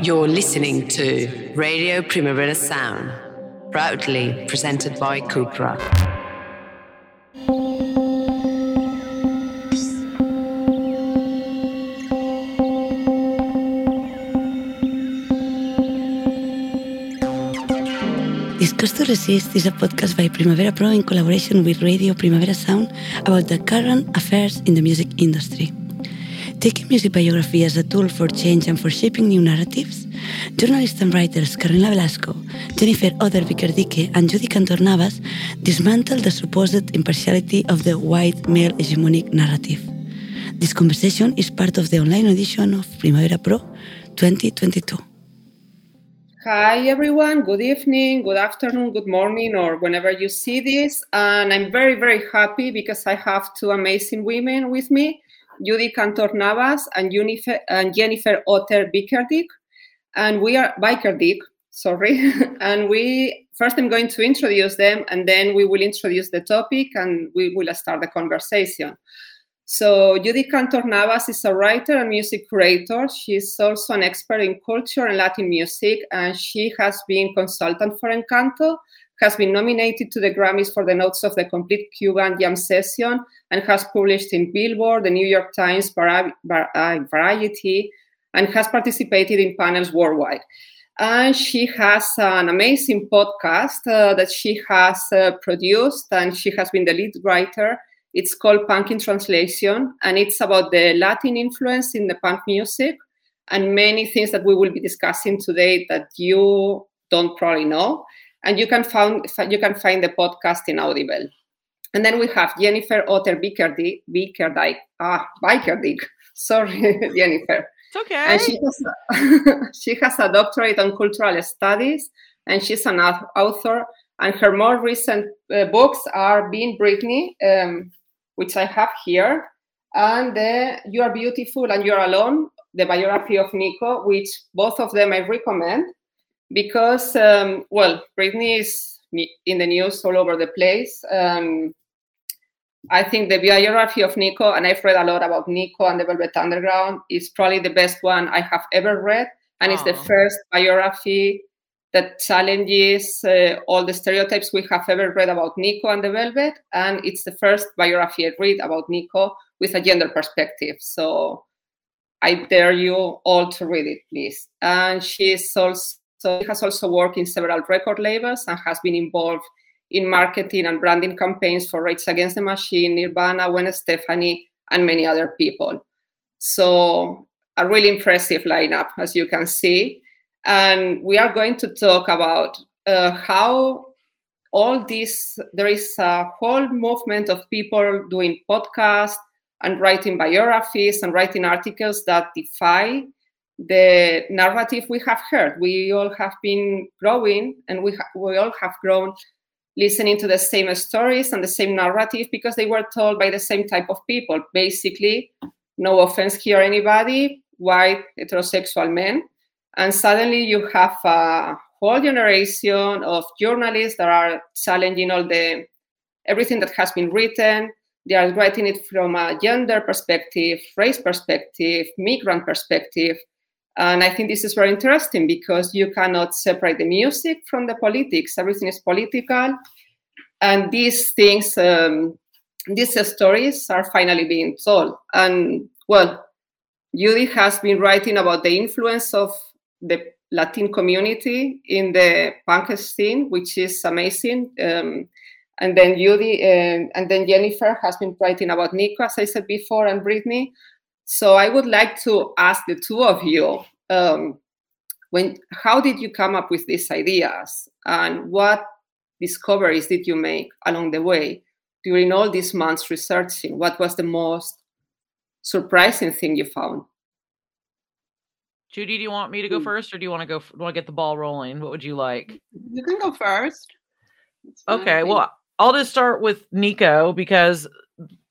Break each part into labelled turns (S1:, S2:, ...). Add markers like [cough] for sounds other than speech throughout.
S1: You're listening to Radio Primavera Sound, proudly presented by Cupra.
S2: Discuss to Resist is a podcast by Primavera Pro in collaboration with Radio Primavera Sound about the current affairs in the music industry. Taking music biography as a tool for change and for shaping new narratives, journalists and writers Carolina Velasco, Jennifer Otter-Bickerdike, and Judy Cantor-Navas dismantle the supposed impartiality of the white male hegemonic narrative. This conversation is part of the online edition of Primavera Pro 2022.
S3: Hi, everyone. Good evening, good afternoon, good morning, or whenever you see this. And I'm very, very happy because I have two amazing women with me, Judy Cantor Navas and, Unife- and Jennifer Otter Bikerdick. And we are Bikerdick, sorry. [laughs] and we first I'm going to introduce them and then we will introduce the topic and we will start the conversation. So Judy Cantor Navas is a writer and music curator. She's also an expert in culture and Latin music, and she has been consultant for Encanto, has been nominated to the Grammys for the notes of the complete Cuban jam session, and has published in Billboard, the New York Times, Vari- Variety, and has participated in panels worldwide. And she has an amazing podcast uh, that she has uh, produced, and she has been the lead writer it's called Punk in Translation, and it's about the Latin influence in the punk music and many things that we will be discussing today that you don't probably know. And you can find you can find the podcast in Audible. And then we have Jennifer Otter Bikerdick, Bikerdick, ah, Bikerdick. [laughs] Sorry, [laughs] Jennifer.
S4: It's okay.
S3: And she has, a, [laughs] she has a doctorate on cultural studies, and she's an author. And her more recent uh, books are Being Britney, um, which I have here, and the You Are Beautiful and You're Alone, the biography of Nico, which both of them I recommend because, um, well, Britney is in the news all over the place. Um, I think the biography of Nico, and I've read a lot about Nico and the Velvet Underground, is probably the best one I have ever read. And it's the first biography that challenges uh, all the stereotypes we have ever read about Nico and the Velvet. And it's the first biography I read about Nico with a gender perspective. So I dare you all to read it, please. And she's also has also worked in several record labels and has been involved in marketing and branding campaigns for Rage Against the Machine, Nirvana, Gwen Stefani, and many other people. So a really impressive lineup, as you can see. And we are going to talk about uh, how all this, there is a whole movement of people doing podcasts and writing biographies and writing articles that defy the narrative we have heard. We all have been growing and we, ha- we all have grown listening to the same stories and the same narrative because they were told by the same type of people. Basically, no offense here, anybody, white heterosexual men. And suddenly you have a whole generation of journalists that are challenging all the everything that has been written. They are writing it from a gender perspective, race perspective, migrant perspective. And I think this is very interesting because you cannot separate the music from the politics. Everything is political. And these things, um, these stories are finally being told. And well, Judy has been writing about the influence of the Latin community in the punk scene, which is amazing. Um, and then Judy um, and then Jennifer has been writing about Nico, as I said before, and Britney. So I would like to ask the two of you, um, when how did you come up with these ideas, and what discoveries did you make along the way during all these months researching? What was the most surprising thing you found?
S4: Judy, do you want me to go first, or do you want to go? Want to get the ball rolling? What would you like?
S5: You can go first.
S4: Okay, well, I'll just start with Nico because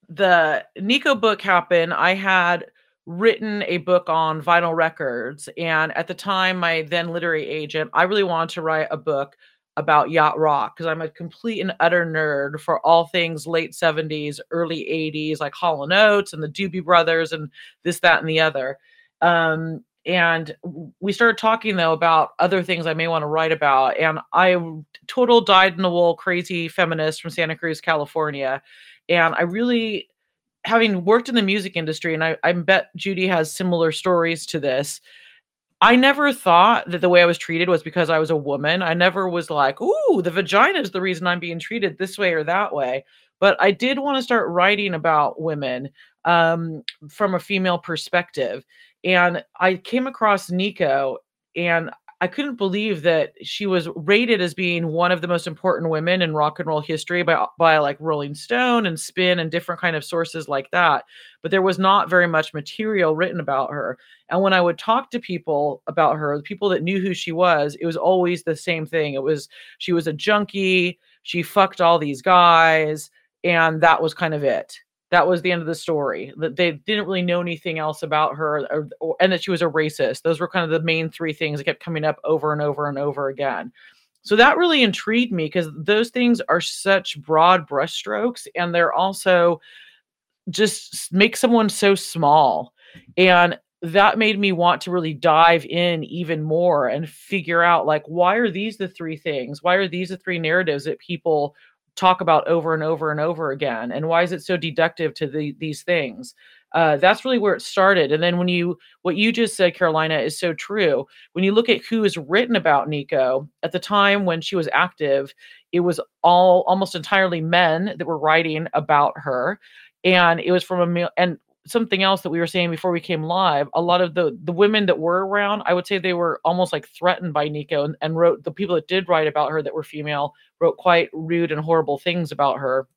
S4: the Nico book happened. I had written a book on vinyl records, and at the time, my then literary agent, I really wanted to write a book about yacht rock because I'm a complete and utter nerd for all things late 70s, early 80s, like Hall and Oates and the Doobie Brothers and this, that, and the other. Um, and we started talking though about other things I may want to write about. And I total dyed in the wool crazy feminist from Santa Cruz, California. And I really having worked in the music industry, and I, I bet Judy has similar stories to this. I never thought that the way I was treated was because I was a woman. I never was like, ooh, the vagina is the reason I'm being treated this way or that way. But I did want to start writing about women um, from a female perspective. And I came across Nico, and I couldn't believe that she was rated as being one of the most important women in rock and roll history by by like Rolling Stone and Spin and different kind of sources like that. But there was not very much material written about her. And when I would talk to people about her, the people that knew who she was, it was always the same thing. It was she was a junkie, she fucked all these guys, and that was kind of it that was the end of the story that they didn't really know anything else about her or, or, and that she was a racist. Those were kind of the main three things that kept coming up over and over and over again. So that really intrigued me because those things are such broad brushstrokes and they're also just make someone so small. And that made me want to really dive in even more and figure out like why are these the three things? Why are these the three narratives that people talk about over and over and over again and why is it so deductive to the, these things? Uh, that's really where it started and then when you what you just said carolina is so true. When you look at who is written about nico at the time when she was active it was all almost entirely men that were writing about her and it was from a male and something else that we were saying before we came live a lot of the the women that were around i would say they were almost like threatened by nico and, and wrote the people that did write about her that were female wrote quite rude and horrible things about her.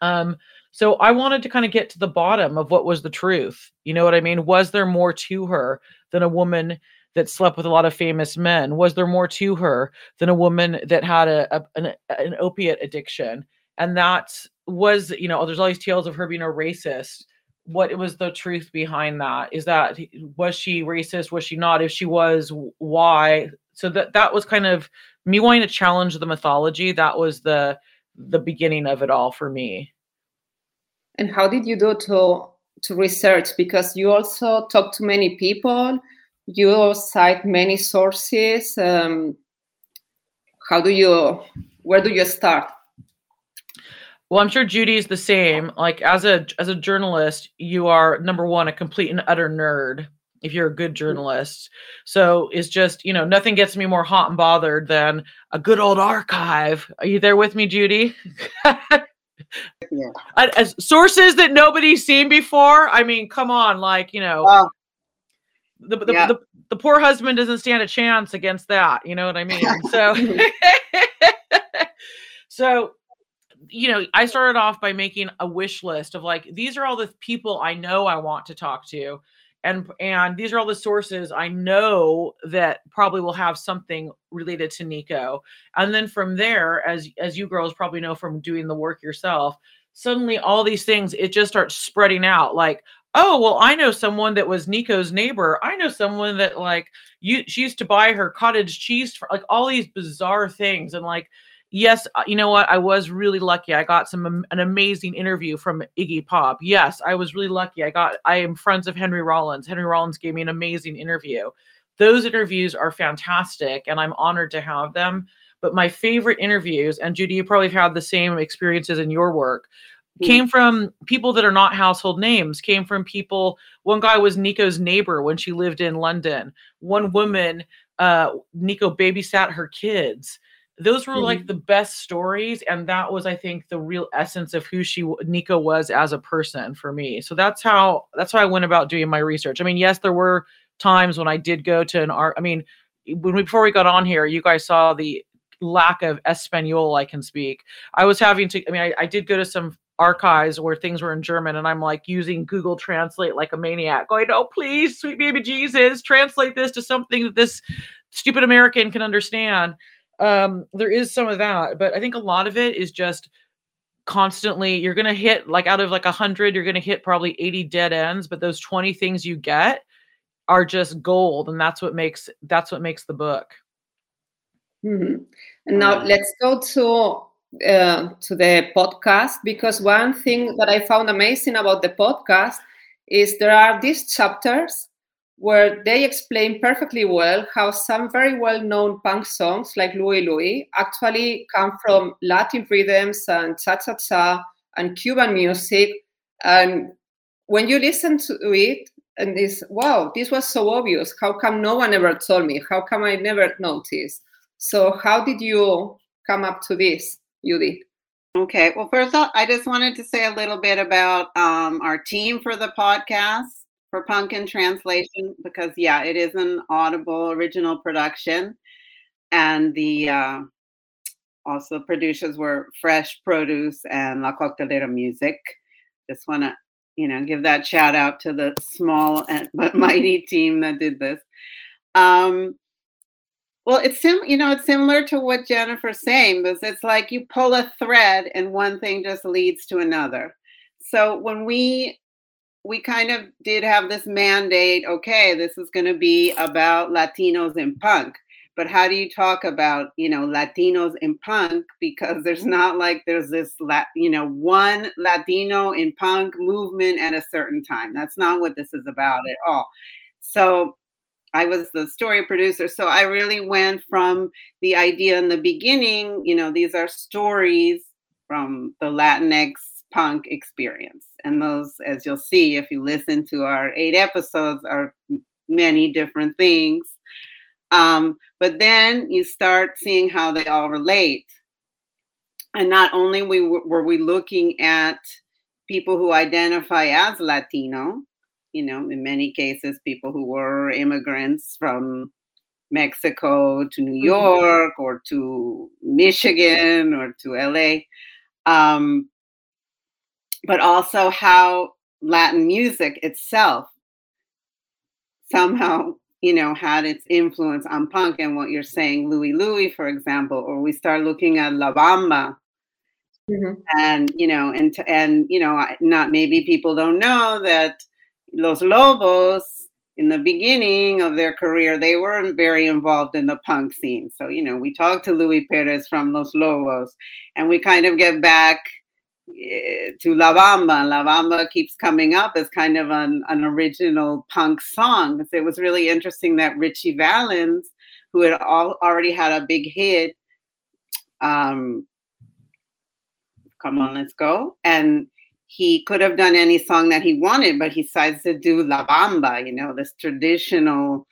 S4: Um so i wanted to kind of get to the bottom of what was the truth you know what i mean? Was there more to her than a woman that slept with a lot of famous men? Was there more to her than a woman that had a, a an, an opiate addiction? And that was you know there's all these tales of her being a racist what was the truth behind that? Is that was she racist? Was she not? If she was why? So that that was kind of me wanting to challenge the mythology. That was the the beginning of it all for me.
S3: And how did you do to to research? Because you also talk to many people. You cite many sources. Um, how do you where do you start
S4: well, I'm sure Judy's the same. Like as a as a journalist, you are number one a complete and utter nerd if you're a good mm. journalist. So it's just, you know, nothing gets me more hot and bothered than a good old archive. Are you there with me, Judy? yeah. [laughs] As sources that nobody's seen before. I mean, come on, like, you know, wow. the, the, yeah. the, the poor husband doesn't stand a chance against that. You know what I mean? So, [laughs] [laughs] so you know, I started off by making a wish list of like, these are all the people I know I want to talk to. And, and these are all the sources I know that probably will have something related to Nico. And then from there, as as you girls probably know from doing the work yourself, suddenly all these things it just starts spreading out. Like, oh well, I know someone that was Nico's neighbor. I know someone that like you she used to buy her cottage cheese for like all these bizarre things and like yes, uh, you know what? I was really lucky. I got some an amazing interview from Iggy Pop. Yes, I was really lucky. I got I am friends of Henry Rollins. Henry Rollins gave me an amazing interview. Those interviews are fantastic and I'm honored to have them. But my favorite interviews, and Judy, you probably have had the same experiences in your work, mm. came from people that are not household names, came from people. One guy was Nico's neighbor when she lived in London. One woman, uh, Nico babysat her kids those were mm-hmm. like the best stories and that was i think the real essence of who she nico was as a person for me. So that's how that's how i went about doing my research. I mean yes there were times when i did go to an art i mean when we, before we got on here you guys saw the lack of espanol i can speak. I was having to i mean I, I did go to some archives where things were in german and i'm like using google translate like a maniac going oh please sweet baby jesus translate this to something that this stupid american can understand um there is some of that but i think a lot of it is just constantly you're going to hit like out of like a 100 you're going to hit probably 80 dead ends but those 20 things you get are just gold and that's what makes that's what makes the book
S3: mm-hmm. and now um, let's go to uh, to the podcast because one thing that i found amazing about the podcast is there are these chapters where they explain perfectly well how some very well known punk songs like Louie Louie actually come from Latin rhythms and cha cha cha and Cuban music. And when you listen to it, and this, wow, this was so obvious. How come no one ever told me? How come I never noticed? So, how did you come up to this, Judy?
S5: Okay. Well, first off, I just wanted to say a little bit about um, our team for the podcast for Punk in Translation because, yeah, it is an Audible original production, and the uh, also producers were Fresh Produce and La Coctelera Music. Just want to, you know, give that shout out to the small and [laughs] but mighty team that did this. Um, well, it's sim, you know, it's similar to what Jennifer's saying, because it's like you pull a thread and one thing just leads to another. So when we we kind of did have this mandate, okay, this is going to be about Latinos in punk. But how do you talk about, you know, Latinos in punk because there's mm-hmm. not like there's this, lat, you know, one Latino in punk movement at a certain time. That's not what this is about at mm-hmm. all. So I was the story producer. So I really went from the idea in the beginning, you know, these are stories from the Latinx punk experience. And those, as you'll see if you listen to our eight episodes, are many different things. Um, but then you start seeing how they all relate. And not only we were we looking at people who identify as Latino, you know, in many cases, people who were immigrants from Mexico to New mm-hmm. York or to Michigan or to LA. Um, but also how Latin music itself somehow, you know, had its influence on punk and what you're saying, Louie Louie, for example, or we start looking at La Bamba. Mm-hmm. And you know, and and you know, not maybe people don't know that Los Lobos, in the beginning of their career, they were very involved in the punk scene. So, you know, we talked to Louie Perez from Los Lobos, and we kind of get back to La Bamba. La Bamba keeps coming up as kind of an, an original punk song. So it was really interesting that Ritchie Valens, who had all, already had a big hit, um, come on, let's go, and he could have done any song that he wanted, but he decides to do La Bamba, you know, this traditional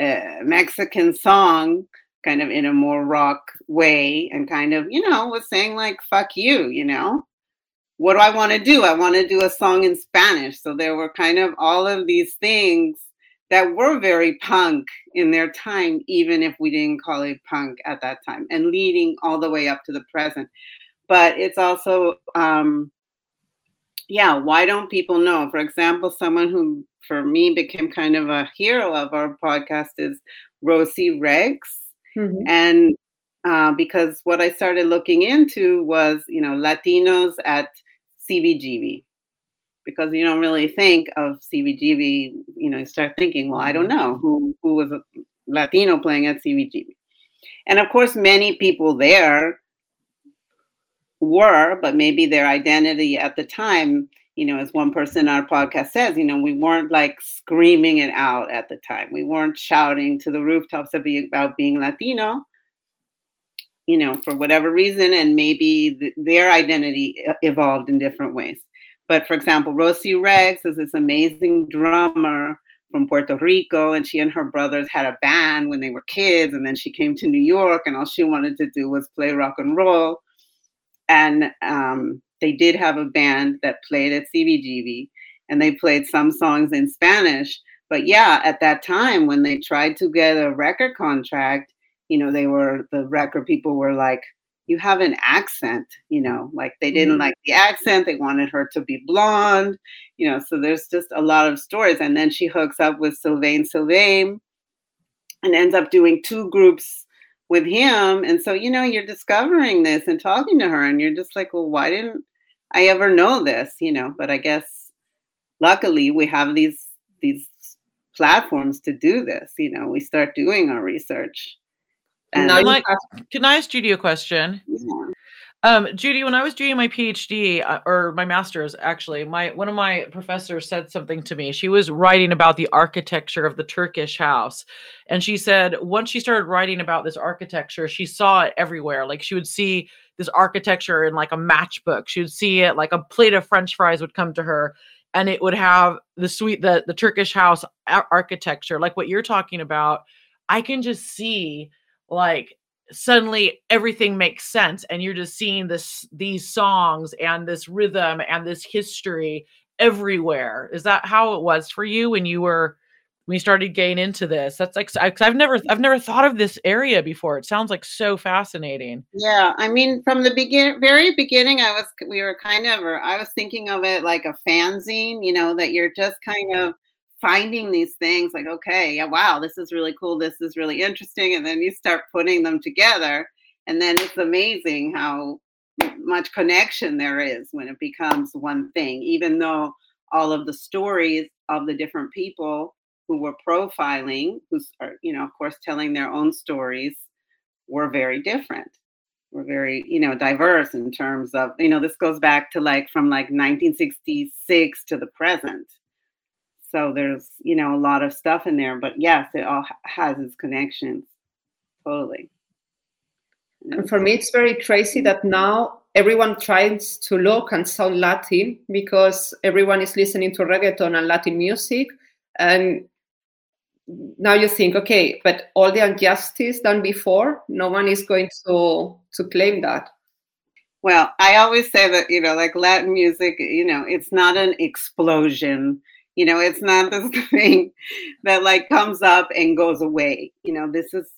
S5: uh, Mexican song, kind of in a more rock way, and kind of, you know, was saying like, fuck you, you know. What do I want to do? I want to do a song in Spanish. So there were kind of all of these things that were very punk in their time, even if we didn't call it punk at that time, and leading all the way up to the present. But it's also, um, yeah, why don't people know? For example, someone who for me became kind of a hero of our podcast is Rosie Rex. Mm-hmm. And uh, because what I started looking into was, you know, Latinos at CBGB. Because you don't really think of CBGB, you know, you start thinking, well, I don't know who, who was a Latino playing at CBGB. And of course, many people there were, but maybe their identity at the time, you know, as one person in our podcast says, you know, we weren't like screaming it out at the time. We weren't shouting to the rooftops about being Latino, you know, for whatever reason. And maybe the, their identity evolved in different ways. But for example, Rosie Rex is this amazing drummer from Puerto Rico, and she and her brothers had a band when they were kids. And then she came to New York, and all she wanted to do was play rock and roll and um, they did have a band that played at CBGB, and they played some songs in Spanish. But yeah, at that time when they tried to get a record contract, you know, they were the record people were like, "You have an accent," you know, like they didn't mm-hmm. like the accent. They wanted her to be blonde, you know. So there's just a lot of stories. And then she hooks up with Sylvain Sylvain and ends up doing two groups with him. And so, you know, you're discovering this and talking to her, and you're just like, well, why didn't I ever know this? You know, but I guess luckily we have these these platforms to do this. You know, we start doing our research.
S4: Like, can I ask Judy a question?
S5: Yeah.
S4: Um, Judy, when I was doing my PhD uh, or my master's, actually, my one of my professors said something to me. She was writing about the architecture of the Turkish house, and she said once she started writing about this architecture, she saw it everywhere. Like she would see this architecture in like a matchbook. She would see it like a plate of French fries would come to her, and it would have the sweet the the Turkish house architecture, like what you're talking about. I can just see like suddenly everything makes sense and you're just seeing this these songs and this rhythm and this history everywhere. Is that how it was for you when you were when you started getting into this? That's like I, i've never i've never thought of this area before. It sounds like so fascinating.
S5: Yeah i mean from the begin very beginning i was we were kind of or i was thinking of it like a fanzine you know that you're just kind of finding these things like okay yeah wow this is really cool this is really interesting and then you start putting them together and then it's amazing how much connection there is when it becomes one thing even though all of the stories of the different people who were profiling who's are you know of course telling their own stories were very different were very you know diverse in terms of you know this goes back to like from like 1966 to the present so there's, you know, a lot of stuff in there. But yes, it all has its connections. Totally.
S3: And for me, it's very crazy that now everyone tries to look and sound Latin because everyone is listening to reggaeton and Latin music. And now you think, okay, but all the injustice done before, no one is going to to claim that.
S5: Well, I always say that, you know, like Latin music, you know, it's not an explosion you know, it's not this [laughs] thing that like comes up and goes away. You know, this is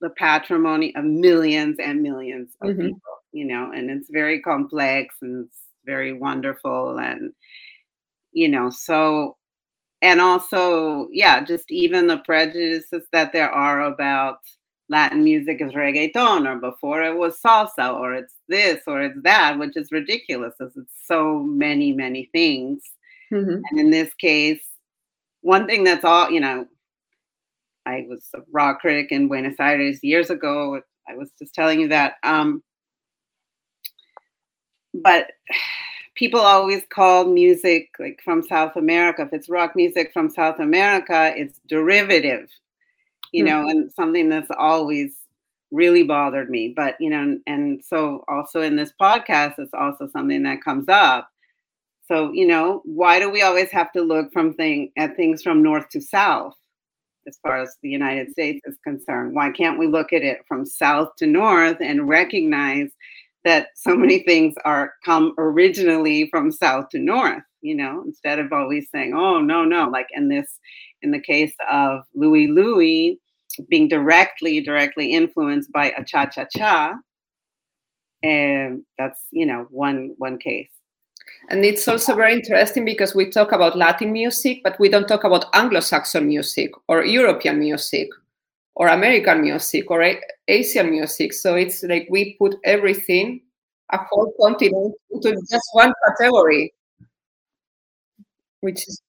S5: the patrimony of millions and millions of mm-hmm. people, you know, and it's very complex and it's very wonderful. And, you know, so, and also, yeah, just even the prejudices that there are about Latin music is reggaeton, or before it was salsa, or it's this, or it's that, which is ridiculous as it's so many, many things Mm-hmm. And in this case, one thing that's all, you know, I was a rock critic in Buenos Aires years ago. I was just telling you that. Um, but people always call music like from South America. If it's rock music from South America, it's derivative, you mm-hmm. know, and something that's always really bothered me. But, you know, and so also in this podcast, it's also something that comes up so, you know, why do we always have to look from thing at things from north to south as far as the United States is concerned? Why can't we look at it from south to north and recognize that so many things are come originally from south to north, you know, instead of always saying, oh no, no, like in this in the case of Louie Louie being directly, directly influenced by a cha-cha-cha. And that's, you know, one one case.
S3: And it's also very interesting because we talk about Latin music, but we don't talk about Anglo Saxon music or European music or American music or A- Asian music. So it's like we put everything, a whole continent, into just one category, which is.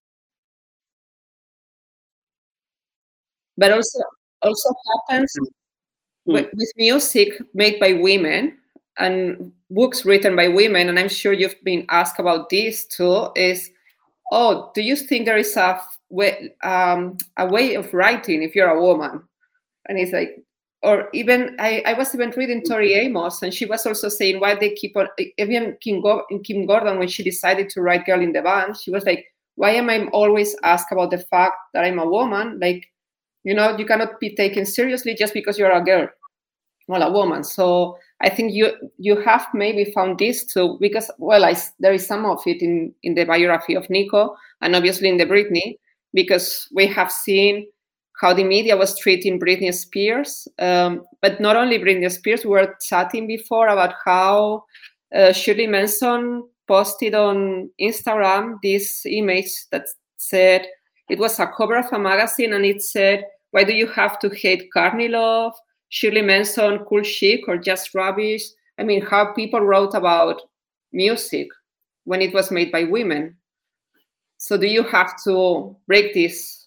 S3: But also, also happens mm-hmm. with, with music made by women and books written by women, and I'm sure you've been asked about this too, is oh, do you think there is a way, um, a way of writing if you're a woman? And it's like, or even I, I was even reading Tori Amos, and she was also saying why they keep on even Kim, Go- Kim Gordon when she decided to write Girl in the Band, she was like, why am I always asked about the fact that I'm a woman? Like, you know, you cannot be taken seriously just because you're a girl, well, a woman. So I think you you have maybe found this too because well I, there is some of it in in the biography of Nico and obviously in the Britney because we have seen how the media was treating Britney Spears um, but not only Britney Spears we were chatting before about how uh, Shirley Manson posted on Instagram this image that said it was a cover of a magazine and it said why do you have to hate Courtney Love Shirley Manson, Cool Chic, or just rubbish. I mean, how people wrote about music when it was made by women. So do you have to break this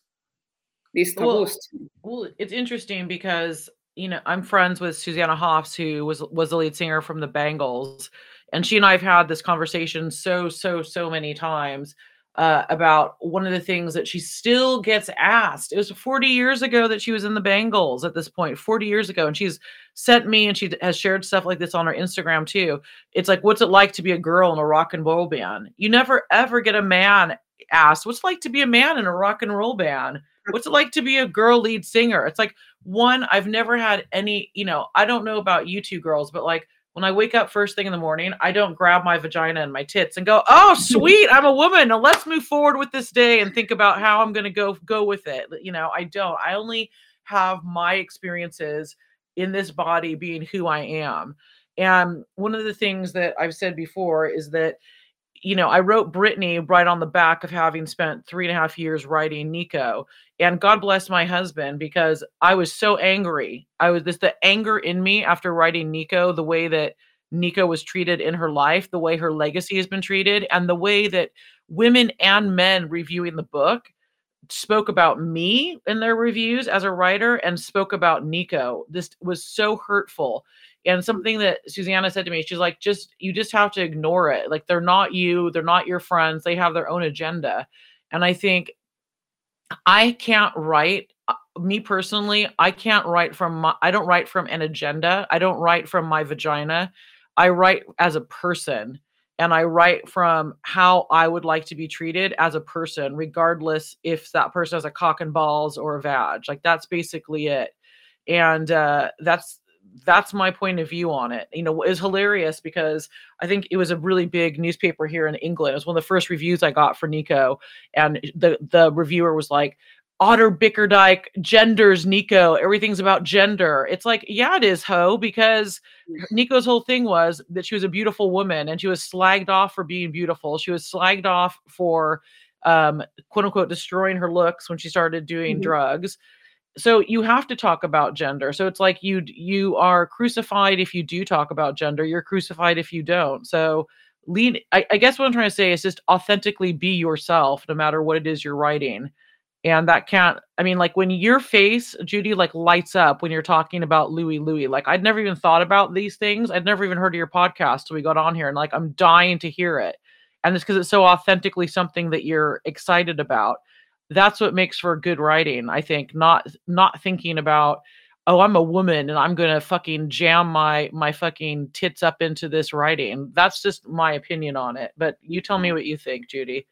S3: this taboos?
S4: Well, well, it's interesting because you know, I'm friends with Susanna Hoffs, who was was the lead singer from the Bangles, and she and I have had this conversation so so so many times uh, about one of the things that she still gets asked. It was 40 years ago that she was in the Bangles at this point, 40 years ago. And she's sent me and she has shared stuff like this on her Instagram too. It's like, what's it like to be a girl in a rock and roll band? You never ever get a man asked, what's it like to be a man in a rock and roll band? [laughs] What's it like to be a girl lead singer? It's like, one, I've never had any, you know, I don't know about you two girls, but like, when I wake up first thing in the morning, I don't grab my vagina and my tits and go, "Oh, [laughs] sweet, I'm a woman. Now let's move forward with this day and think about how I'm going to go go with it." You know, I don't. I only have my experiences in this body being who I am. And one of the things that I've said before is that you know, I wrote Britney right on the back of having spent three and a half years writing Nico. And God bless my husband because I was so angry. I was this the anger in me after writing Nico, the way that Nico was treated in her life, the way her legacy has been treated, and the way that women and men reviewing the book spoke about me in their reviews as a writer and spoke about Nico. This was so hurtful and something that Susanna said to me, she's like, just you just have to ignore it. Like they're not you, they're not your friends, they have their own agenda. And I think I can't write uh, me personally, I can't write from my I don't write from an agenda. I don't write from my vagina. I write as a person and I write from how I would like to be treated as a person, regardless if that person has a cock and balls or a vag. Like that's basically it. And uh, that's that's my point of view on it. You know, is hilarious because I think it was a really big newspaper here in England. It was one of the first reviews I got for Nico, and the the reviewer was like, Otter Bickerdike genders Nico. Everything's about gender. It's like, yeah, it is, ho, because mm. Nico's whole thing was that she was a beautiful woman and she was slagged off for being beautiful. She was slagged off for um, quote unquote destroying her looks when she started doing mm-hmm. drugs so you have to talk about gender. So it's like you you are crucified if you do talk about gender. You're crucified if you don't. So lean I, I, guess what i'm trying to say is just authentically be yourself no matter what it is you're writing. And that can't i mean like when your face judy like lights up when you're talking about louie louie like i'd never even thought about these things. I'd never even heard of your podcast till we got on here and like i'm dying to hear it. And it's because it's so authentically something that you're excited about that's what makes for good writing i think not not thinking about oh i'm a woman and i'm gonna fucking jam my my fucking tits up into this writing. That's just my opinion on it but you tell me mm-hmm. what you think judy.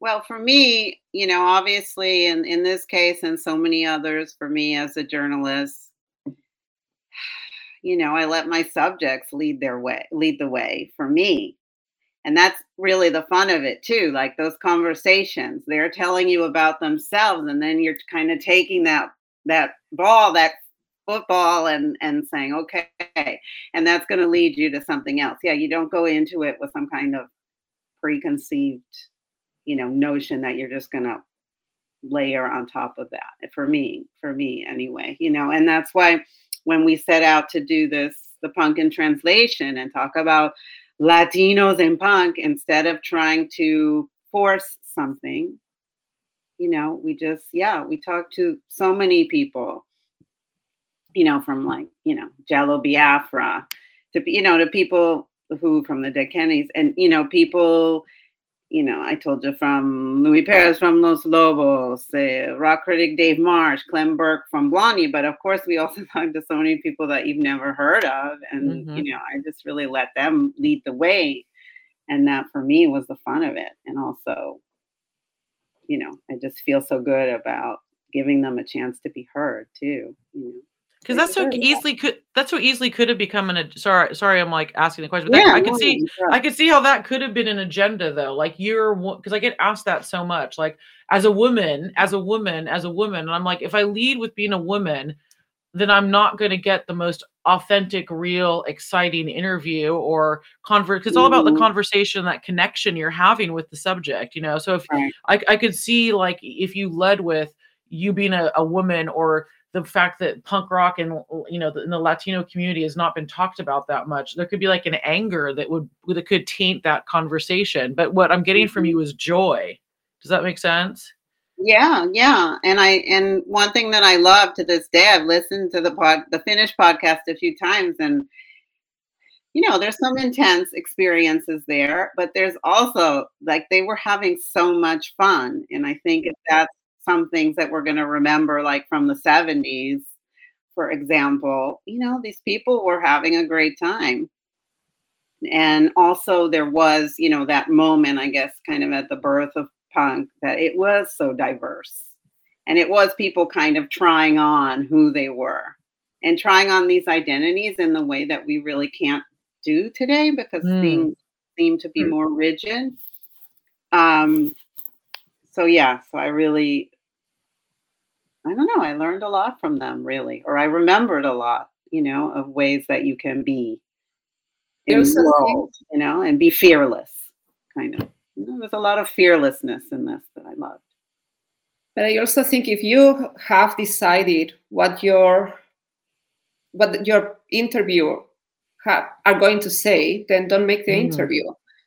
S5: Well for me you know obviously in in this case and so many others for me as a journalist [sighs] you know i let my subjects lead their way lead the way for me and that's really the fun of it too like those conversations they're telling you about themselves and then you're kind of taking that that ball that football and and saying okay and that's going to lead you to something else. Yeah you don't go into it with some kind of preconceived you know notion that you're just going to layer on top of that for me for me anyway you know? And that's why when we set out to do this the punk in translation and talk about Latinos in punk instead of trying to force something. You know, we just, yeah, we talked to so many people, you know, from like, you know, Jello Biafra to, you know, to people who from the Dead Kennedys and, you know, people you know, I told you from Louie Perez from Los Lobos, uh, rock critic Dave Marsh, Clem Burke from Blondie, but of course we also [laughs] talked to so many people that you've never heard of, and mm-hmm. you know, I just really let them lead the way, and that for me was the fun of it, and also, you know, I just feel so good about giving them a chance to be heard too. You know
S4: because that's so easily could that's so easily could have become an sorry sorry I'm like asking the question but yeah, I could see I could see how that could have been an agenda though like you're because I get asked that so much like as a woman as a woman as a woman and I'm like if I lead with being a woman then I'm not going to get the most authentic real exciting interview or convert because it's all about the mm-hmm. conversation that connection you're having with the subject you know so if right. I, I could see like if you led with you being a, a woman or the fact that punk rock and you know in the Latino community has not been talked about that much. There could be like an anger that would that could taint that conversation. But what I'm getting from you mm-hmm. is joy. Does that make sense?
S5: Yeah, yeah. And I and one thing that I love to this day, I've listened to the pod the Finnish podcast a few times and you know, there's some intense experiences there, but there's also like they were having so much fun. And I think that's some things that we're going to remember, like from the 70s, for example, you know, these people were having a great time. And also, there was, you know, that moment, I guess, kind of at the birth of punk, that it was so diverse. And it was people kind of trying on who they were and trying on these identities in the way that we really can't do today because mm. things seem to be mm. more rigid. Um, so yeah, so I really, I don't know, I learned a lot from them really, or I remembered a lot, you know, of ways that you can be in There's the world, you know, and be fearless, kind of. You know, there's a lot of fearlessness in this that I loved.
S3: But I also think if you have decided what your what your interview have, are going to say, then don't make the mm. interview.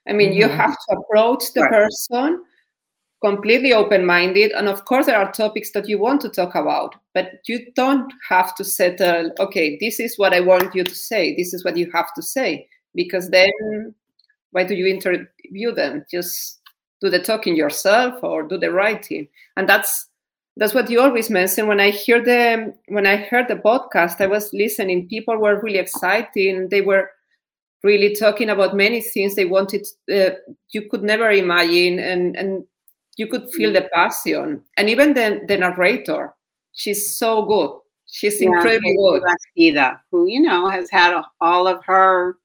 S3: I mean, mm-hmm. you have to approach the right. person completely open minded. And of course, there are topics that you want to talk about, but you don't have to settle, okay, this is what I want you to say. This is what you have to say. Because then, why do you interview them? Just do the talking yourself or do the writing. And that's that's what you always mention when i hear the when i heard the podcast i was listening people were really excited they were really talking about many things they wanted uh, you could never imagine and and you could feel the passion and even the, the narrator she's so good she's yeah, incredibly good
S5: Bastida, who you know has had all of her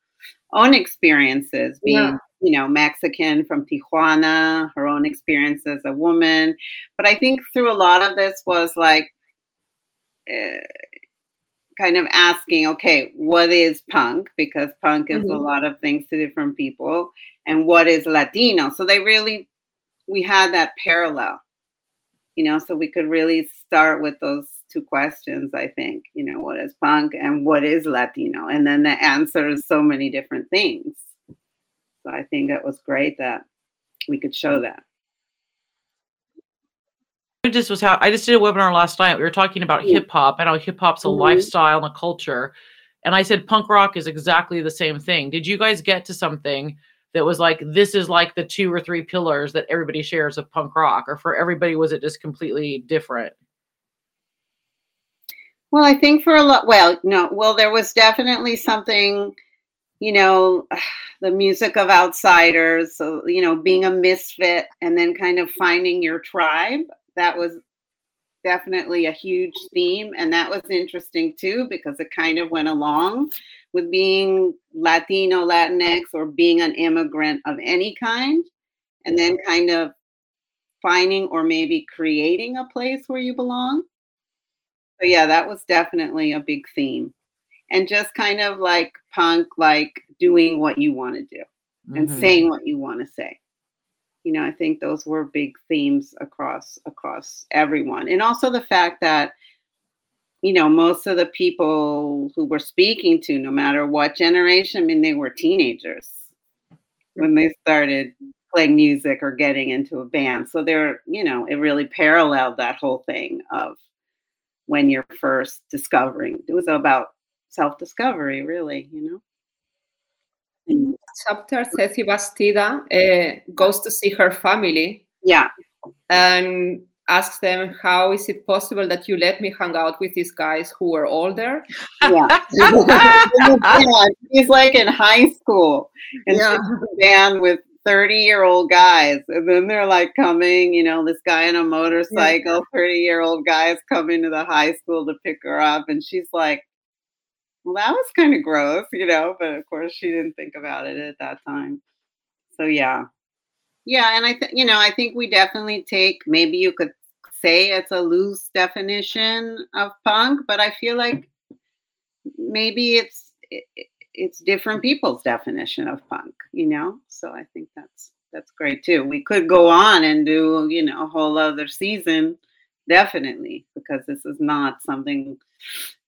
S5: own experiences being yeah you know, Mexican from Tijuana, her own experience as a woman. But I think through a lot of this was like uh, kind of asking, okay, what is punk? Because punk is mm-hmm. a lot of things to different people. And what is Latino? So they really, we had that parallel, you know, so we could really start with those two questions, I think, you know, what is punk and what is Latino? And then the answer is so many different things. So I think it was great that we could show that.
S4: It just was how I just did a webinar last night. We were talking about mm-hmm. hip hop and how hip hop's a mm-hmm. lifestyle and a culture. And I said punk rock is exactly the same thing. Did you guys get to something that was like this is like the two or three pillars that everybody shares of punk rock, or for everybody was it just completely different?
S5: Well, I think for a lot. Well, no. Well, there was definitely something you know, [sighs] the music of outsiders, so, you know, being a misfit and then kind of finding your tribe. That was definitely a huge theme. And that was interesting too, because it kind of went along with being Latino, Latinx, or being an immigrant of any kind. And then kind of finding or maybe creating a place where you belong. So, yeah, that was definitely a big theme and just kind of like punk, like doing what you want to do mm-hmm. and saying what you want to say. You know, I think those were big themes across across everyone, and also the fact that you know most of the people who were speaking to, no matter what generation, I mean, they were teenagers when they started playing music or getting into a band. So they're, you know, it really paralleled that whole thing of when you're first discovering. It was about self discovery, really, you know.
S3: Chapter, Ceci Bastida uh, goes to see her family.
S5: Yeah.
S3: And asks them, How is it possible that you let me hang out with these guys who were older?
S5: Yeah. [laughs] he's like in high school and yeah. band with 30 year old guys. And then they're like coming, you know, this guy in a motorcycle, 30 year old guys coming to the high school to pick her up. And she's like, well, that was kind of gross, you know, but of course she didn't think about it at that time. So yeah. Yeah, and I think you know, I think we definitely take maybe you could say it's a loose definition of punk, but I feel like maybe it's it, it's different people's definition of punk, you know? So I think that's that's great too. We could go on and do, you know, a whole other season definitely because this is not something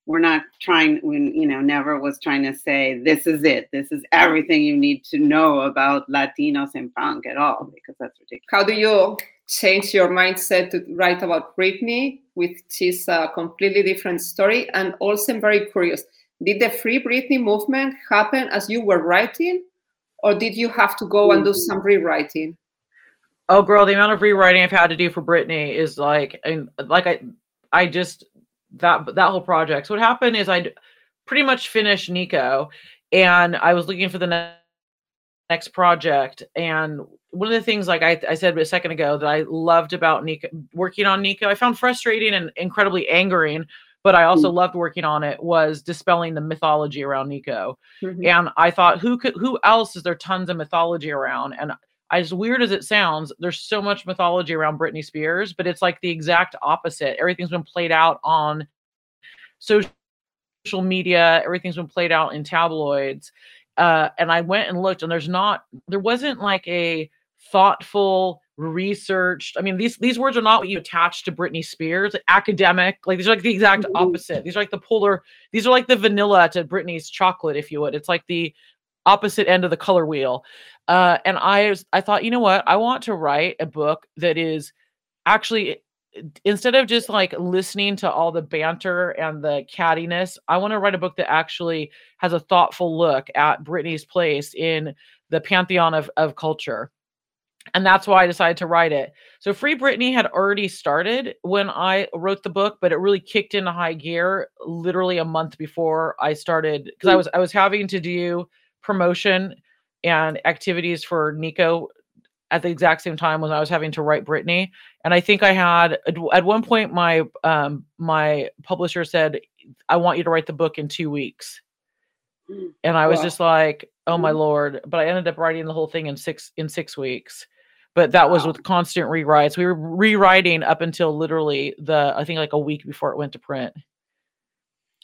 S5: we're not trying when you know never was trying to say this is it this is everything you need to know about latinos and punk at all because that's ridiculous
S3: how do you changed your mindset to write about Britney, which is a completely different story? And also, I'm very curious did the Free Britney movement happen as you were writing, or did you have to go and do some rewriting?
S4: Oh, girl, the amount of rewriting I've had to do for Britney is like, and like I, I just that that whole project. So what happened is I pretty much finished Nico, and I was looking for the next next project. And one of the things, like I, I said a second ago, that I loved about Nico, working on Nico, I found frustrating and incredibly angering, but I also mm-hmm. loved working on it was dispelling the mythology around Nico. Mm-hmm. And I thought, who could, who else is there tons of mythology around? And as weird as it sounds, there's so much mythology around Britney Spears, but it's like the exact opposite. Everything's been played out on social media, everything's been played out in tabloids uh, and I went and looked, and there's not, there wasn't like a thoughtful, researched. I mean, these these words are not what you attach to Britney Spears, academic. Like these are like the exact mm-hmm. opposite. These are like the polar. These are like the vanilla to Britney's chocolate, if you would. It's like the opposite end of the color wheel. Uh, and I I thought, you know what? I want to write a book that is actually instead of just like listening to all the banter and the cattiness, I want to write a book that actually has a thoughtful look at Britney's place in the pantheon of, of culture. And that's why I decided to write it. So Free Britney had already started when I wrote the book, but it really kicked into high gear literally a month before I started because I was I was having to do promotion and activities for Nico at the exact same time when I was having to write Britney. And I think I had at one point my um, my publisher said, "I want you to write the book in two weeks," mm, and I was wow. just like, "Oh my mm-hmm. lord!" But I ended up writing the whole thing in six in six weeks. But that wow. was with constant rewrites. We were rewriting up until literally the I think like a week before it went to print.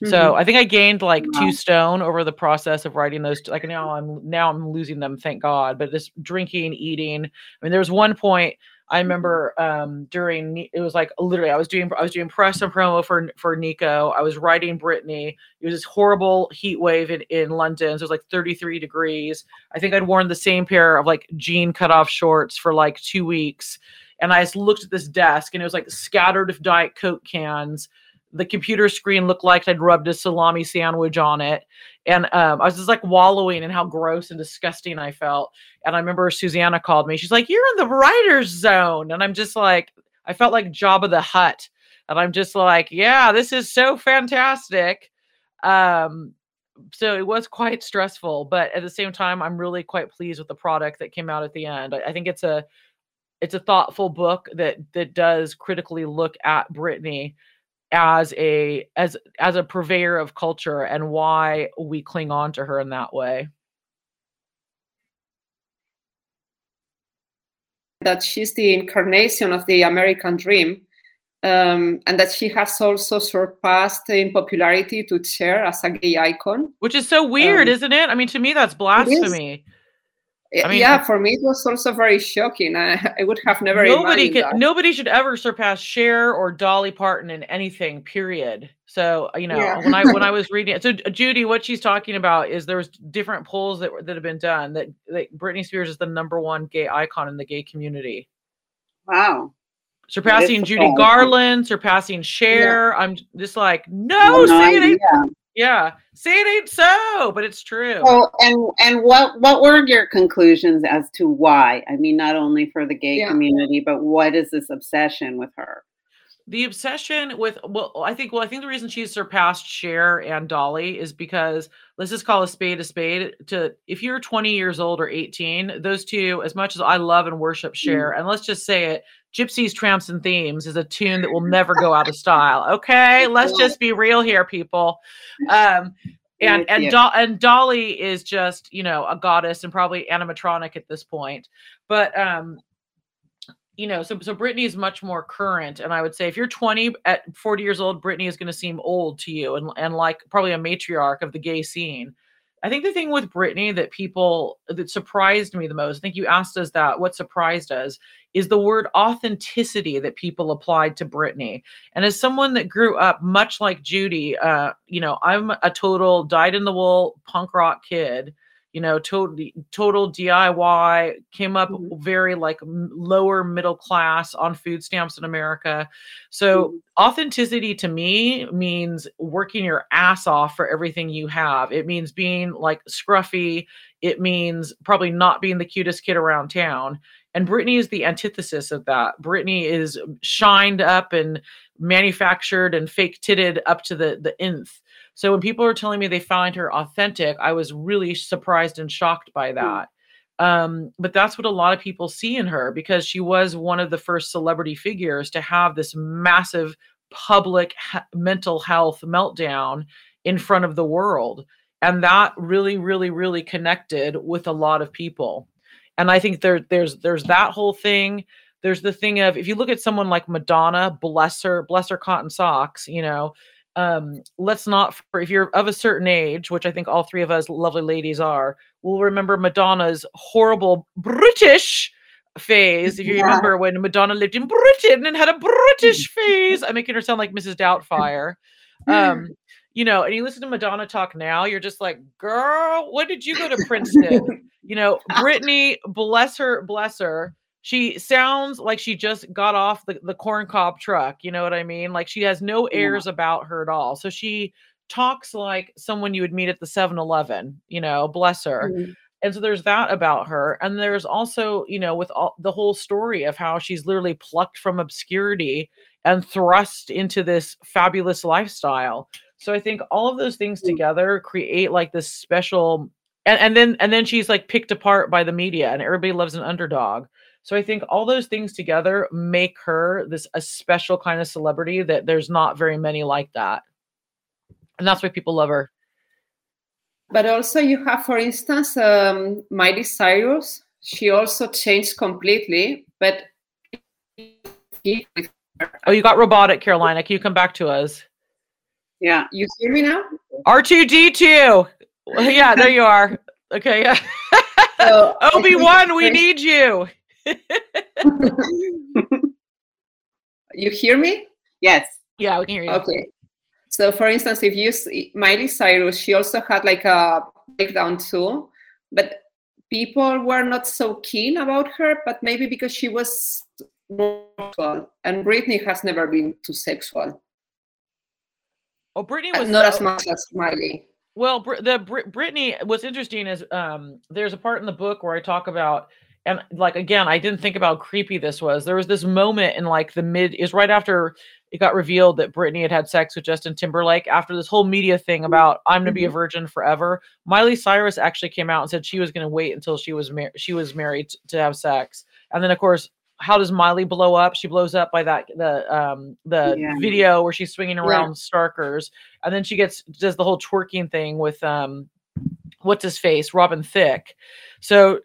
S4: Mm-hmm. So I think I gained like wow. two stone over the process of writing those. Like now I'm now I'm losing them, thank God. But this drinking, eating. I mean, there was one point I remember um, during it was like literally I was doing I was doing press and promo for for Nico. I was writing Britney. It was this horrible heat wave in, in London. So it was like 33 degrees. I think I'd worn the same pair of like jean cut off shorts for like two weeks. And I just looked at this desk and it was like scattered of Diet Coke cans the computer screen looked like I'd rubbed a salami sandwich on it. And um, I was just like wallowing in how gross and disgusting I felt. And I remember Susanna called me. She's like, You're in the writer's zone. And I'm just like, I felt like Jabba the Hutt. And I'm just like, Yeah, this is so fantastic. Um, so it was quite stressful, but at the same time, I'm really quite pleased with the product that came out at the end. I, I think it's a it's a thoughtful book that that does critically look at Britney as a as as a purveyor of culture and why we cling on to her in that way.
S3: That she's the incarnation of the american dream um, and that she has also surpassed in popularity to Cher as a gay icon.
S4: Which is so weird um, isn't it? I mean to me that's blasphemy
S3: I mean, yeah, for me it was also very shocking. I, I would have never. Nobody could. That.
S4: Nobody should ever surpass Cher or Dolly Parton in anything. Period. So you know, yeah. when I when I [laughs] was reading it, so Judy, what she's talking about is there's different polls that that have been done that that Britney Spears is the number one gay icon in the gay community.
S5: Wow.
S4: Surpassing Judy Garland, surpassing Cher. Yeah. I'm just like, no, no say it yeah See, it ain't so but it's true
S5: oh and and what what were your conclusions as to why i mean not only for the gay yeah. community but what is this obsession with her
S4: the obsession with well i think well i think the reason she's surpassed Cher and dolly is because let's just call a spade a spade to if you're 20 years old or 18 those two as much as i love and worship Cher mm. and let's just say it gypsies tramps and thieves is a tune that will [laughs] never go out of style okay? Let's just be real here people. Um [laughs] and and Do- and dolly is just you know a goddess and probably animatronic at this point. But um you know, so so Britney is much more current, and I would say if you're 20 at 40 years old, Britney is going to seem old to you, and and like probably a matriarch of the gay scene. I think the thing with Britney that people that surprised me the most, I think you asked us that, what surprised us, is the word authenticity that people applied to Britney. And as someone that grew up much like Judy, uh, you know, I'm a total dyed in the wool punk rock kid you know, total total DIY, came up
S3: Mhm.
S4: very like lower middle class on food stamps in America. So
S3: Mhm.
S4: authenticity to me means working your ass off for everything you have. It means being like scruffy. It means probably not being the cutest kid around town. And Britney is the antithesis of that. Britney is shined up and manufactured and fake titted up to the the nth. So when people are telling me they find her authentic, I was really surprised and shocked by that. Um, but that's what a lot of people see in her because she was one of the first celebrity figures to have this massive public he- mental health meltdown in front of the world. And that really, really, really connected with a lot of people. And I think there, there's there's that whole thing. There's the thing of if you look at someone like Madonna, bless her, bless her cotton socks, you know, um, let's not for if you're of a certain age, which I think all three of us lovely ladies are, we'll remember Madonna's horrible British phase. If you
S3: Yeah.
S4: remember when Madonna lived in Britain and had a British [laughs] phase, I'm making her sound like Mrs. Doubtfire. Um, [laughs] you know, and you listen to Madonna talk now, you're just like, girl, when did you go to Princeton? you know, [laughs] Britney, bless her, bless her. She sounds like she just got off the, the corn cob truck. You know what I mean? Like she has no
S3: Yeah.
S4: airs about her at all. So she talks like someone you would meet at the 7 Eleven, you know, bless her.
S3: Mhm.
S4: And so there's that about her. And there's also, you know, with all the whole story of how she's literally plucked from obscurity and thrust into this fabulous lifestyle. So I think all of those things
S3: Mm.
S4: together create like this special and, and then and then she's like picked apart by the media and everybody loves an underdog. So I think all those things together make her this a special kind of celebrity that there's not very many like that. And that's why people love her.
S3: But also, you have, for instance, um, Miley Cyrus. She also changed completely, but
S4: Oh, you got robotic, Carolina. Can you come back to us?
S5: Yeah.
S3: you hear me now?
S4: R2D2. Yeah, there you are. Okay, yeah. [laughs]
S3: So,
S4: Obi-Wan, we [laughs] need you. [laughs]
S3: You hear me?
S5: yes.
S4: Yeah, we can hear you.
S3: Okay. So, for instance, if you see Miley Cyrus, she also had like a breakdown too, but people were not so keen about her, but maybe because she was more sexual, and Britney has never been too sexual,
S4: Oh, Britney
S3: Uh,
S4: was
S3: not
S4: so-
S3: as much as Miley.
S4: Well, the Br- Britney. What's interesting is um, there's a part in the book where I talk about, and like again, I didn't think about how creepy this was. There was this moment in like the mid is right after it got revealed that Britney had had sex with Justin Timberlake. After this whole media thing about I'm gonna be a virgin forever, Miley Cyrus actually came out and said she was gonna wait until she was mar- she was married t- to have sex. And then of course, how does Miley blow up? She blows up by that the um the
S5: Yeah.
S4: video where she's swinging
S3: Yeah.
S4: around Starkers and then she gets does the whole twerking thing with um what's his face robin thicke so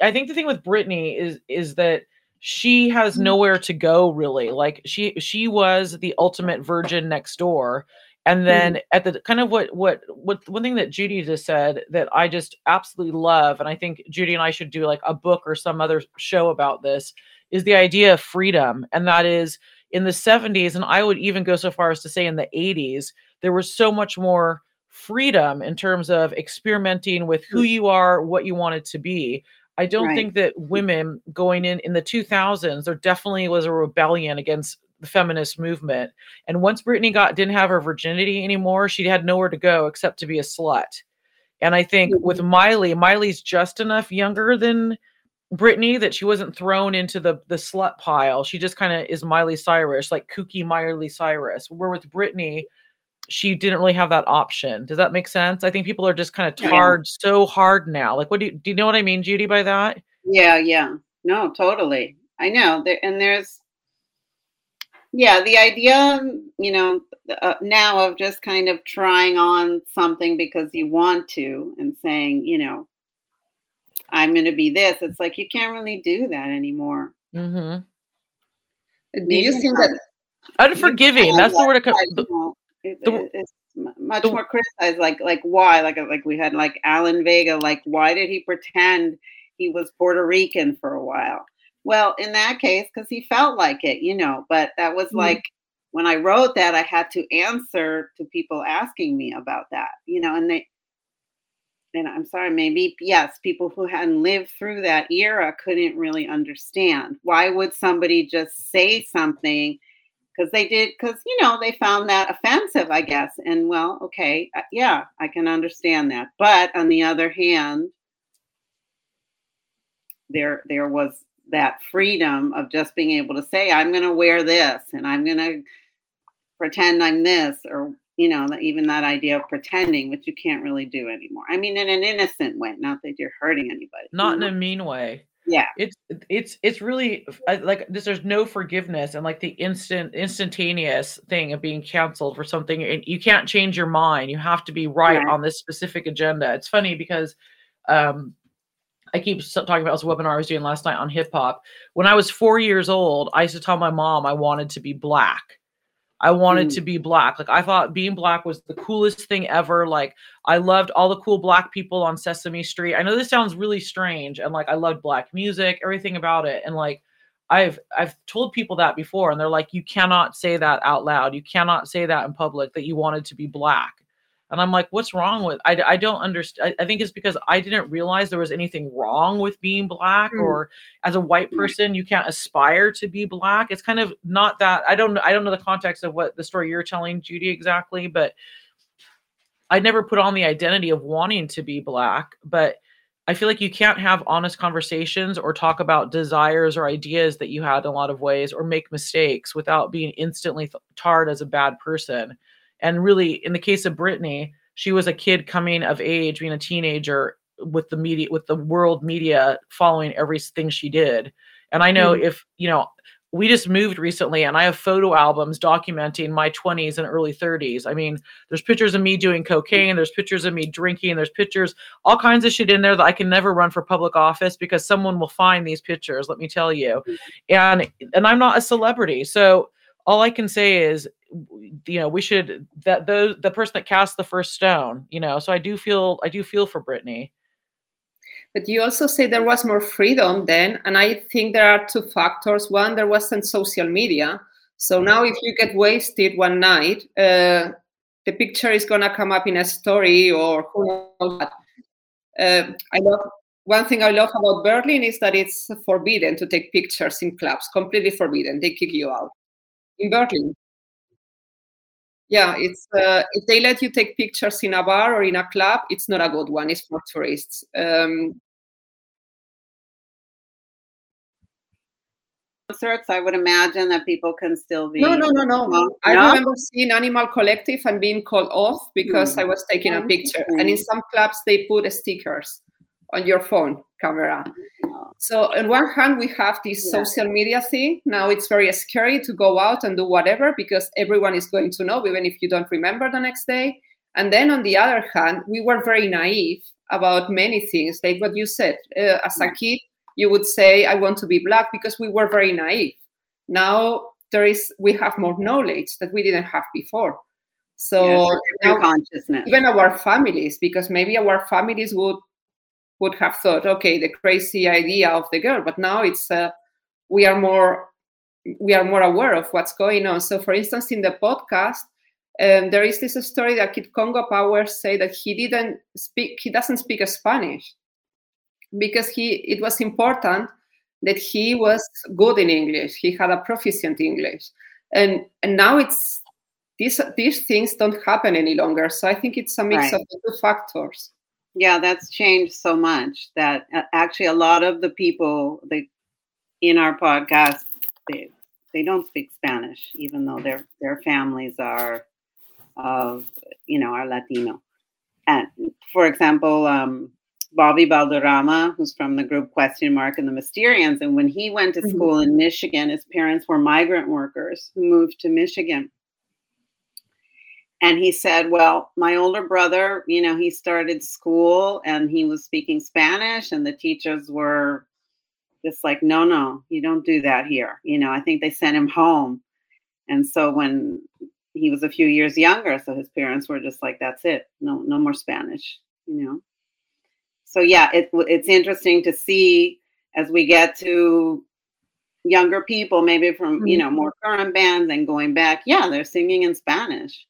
S4: i think the thing with Britney is is that she has mm-hmm. nowhere to go really. Like she she was the ultimate virgin next door and then mm-hmm. at the kind of what what what one thing that judy just said that i just absolutely love and i think judy and i should do like a book or some other show about this is the idea of freedom and that is in the 70s and i would even go so far as to say in the 80s there was so much more freedom in terms of experimenting with who mm. you are what you wanted to be i don't
S5: Right.
S4: think that women going in in the 2000s there definitely was a rebellion against the feminist movement and once britney got didn't have her virginity anymore she had nowhere to go except to be a slut and i think with mm-hmm. miley miley's just enough younger than Britney that she wasn't thrown into the the slut pile. She just kind of is Miley Cyrus, like kooky Miley Cyrus. Where with Britney, she didn't really have that option. Does that make sense? I think people are just kind of
S5: Yeah.
S4: tarred so hard now. Like, what do you do? You know what I mean, Judy, by that?
S5: Yeah, yeah. No, totally. I know. There, and there's, yeah, the idea, you know, uh, now of just kind of trying on something because you want to and saying, you know, I'm going to be this. It's like you can't really do that anymore.
S4: Mm-hmm.
S3: Do you think that?
S4: Unforgiving. That's the word. It, co-
S5: like,
S4: the-
S5: you know, it-
S4: the-
S5: it's much
S4: the-
S5: more criticized. Like, like why? Like, like we had like Alan Vega. Like, why did he pretend he was Puerto Rican for a while? Well, in that case, because he felt like it, you know. But that was
S3: Mhm.
S5: like when I wrote that, I had to answer to people asking me about that, you know, and they. and I'm sorry, maybe yes, people who hadn't lived through that era couldn't really understand. Why would somebody just say something? Because they did, because you know they found that offensive, I guess. And well, okay, uh, yeah, I can understand that. But on the other hand, there there was that freedom of just being able to say, I'm going to wear this, and I'm going to pretend I'm this, or you know, even that idea of pretending, which you can't really do anymore. I mean, in an innocent way, not that you're hurting anybody.
S4: Not in a mean way.
S5: Yeah.
S4: It's it's it's really like this. There's no forgiveness and like the instant instantaneous thing of being canceled for something, and you can't change your mind. You have to be right, right. on this specific agenda. It's funny because um, I keep talking about this webinar I was doing last night on hip hop. When I was four years old, I used to tell my mom I wanted to be black I wanted mm. to be black. Like I thought being black was the coolest thing ever. Like I loved all the cool black people on Sesame Street. I know this sounds really strange and like I loved black music, everything about it. And like I've I've told people that before and they're like you cannot say that out loud. You cannot say that in public that you wanted to be black. And I'm like, what's wrong with? I, I don't understand. I, I think it's because I didn't realize there was anything wrong with being black, mm. or as a white mm. person, you can't aspire to be black. It's kind of not that. I don't. I don't know the context of what the story you're telling, Judy, exactly, but I never put on the identity of wanting to be black. But I feel like you can't have honest conversations or talk about desires or ideas that you had in a lot of ways, or make mistakes without being instantly tarred as a bad person and really, in the case of Britney, she was a kid coming of age, being a teenager with the media, with the world media following everything she did. And I know mm. if, you know, we just moved recently and I have photo albums documenting my 20s and early 30s. I mean, there's pictures of me doing cocaine, there's pictures of me drinking, there's pictures, all kinds of shit in there that I can never run for public office because someone will find these pictures, let me tell you. Mm. And and I'm not a celebrity. So all I can say is you know we should that the the person that cast the first stone you know so i do feel i do feel for Britney.
S3: but you also say there was more freedom then and i think there are two factors one there wasn't social media so now if you get wasted one night uh, the picture is going to come up in a story or who knows. Uh, i love one thing i love about berlin is that it's forbidden to take pictures in clubs completely forbidden they kick you out in berlin yeah, it's uh, if they let you take pictures in a bar or in a club, it's not a good one. It's for tourists. Um,
S5: concerts, I would imagine that people can still be.
S3: No, no, no, no. no? I remember seeing Animal Collective and being called off because mm. I was taking a picture. And in some clubs, they put stickers on your phone camera. So on one hand, we have this yeah. social media thing. Now it's very scary to go out and do whatever because everyone is going to know, even if you don't remember the next day. And then on the other hand, we were very naive about many things, like what you said. Uh, as a kid, you would say, "I want to be black," because we were very naive. Now there is, we have more knowledge that we didn't have before. So
S5: consciousness,
S3: even our families, because maybe our families would would have thought, okay, the crazy idea of the girl, but now it's uh, we are more we are more aware of what's going on. So, for instance, in the podcast, um, there is this story that Kid Congo Powers say that he didn't speak, he doesn't speak Spanish because he it was important that he was good in English. He had a proficient English, and and now it's these these things don't happen any longer. So I think it's a mix right. of the two factors.
S5: Yeah, that's changed so much that uh, actually a lot of the people that in our podcast they they don't speak Spanish, even though their their families are of you know are Latino. And for example, um, Bobby Balderrama, who's from the group Question Mark and the Mysterians, and when he went to mm-hmm. school in Michigan, his parents were migrant workers who moved to Michigan and he said, Well, my older brother, you know, he started school and he was speaking Spanish, and the teachers were just like, No, no, you don't do that here. You know, I think they sent him home. And so when he was a few years younger, so his parents were just like, That's it, no, no more Spanish, you know. So yeah, it, it's interesting to see as we get to younger people, maybe from you mm-hmm. know more current bands and going back, yeah, they're singing in Spanish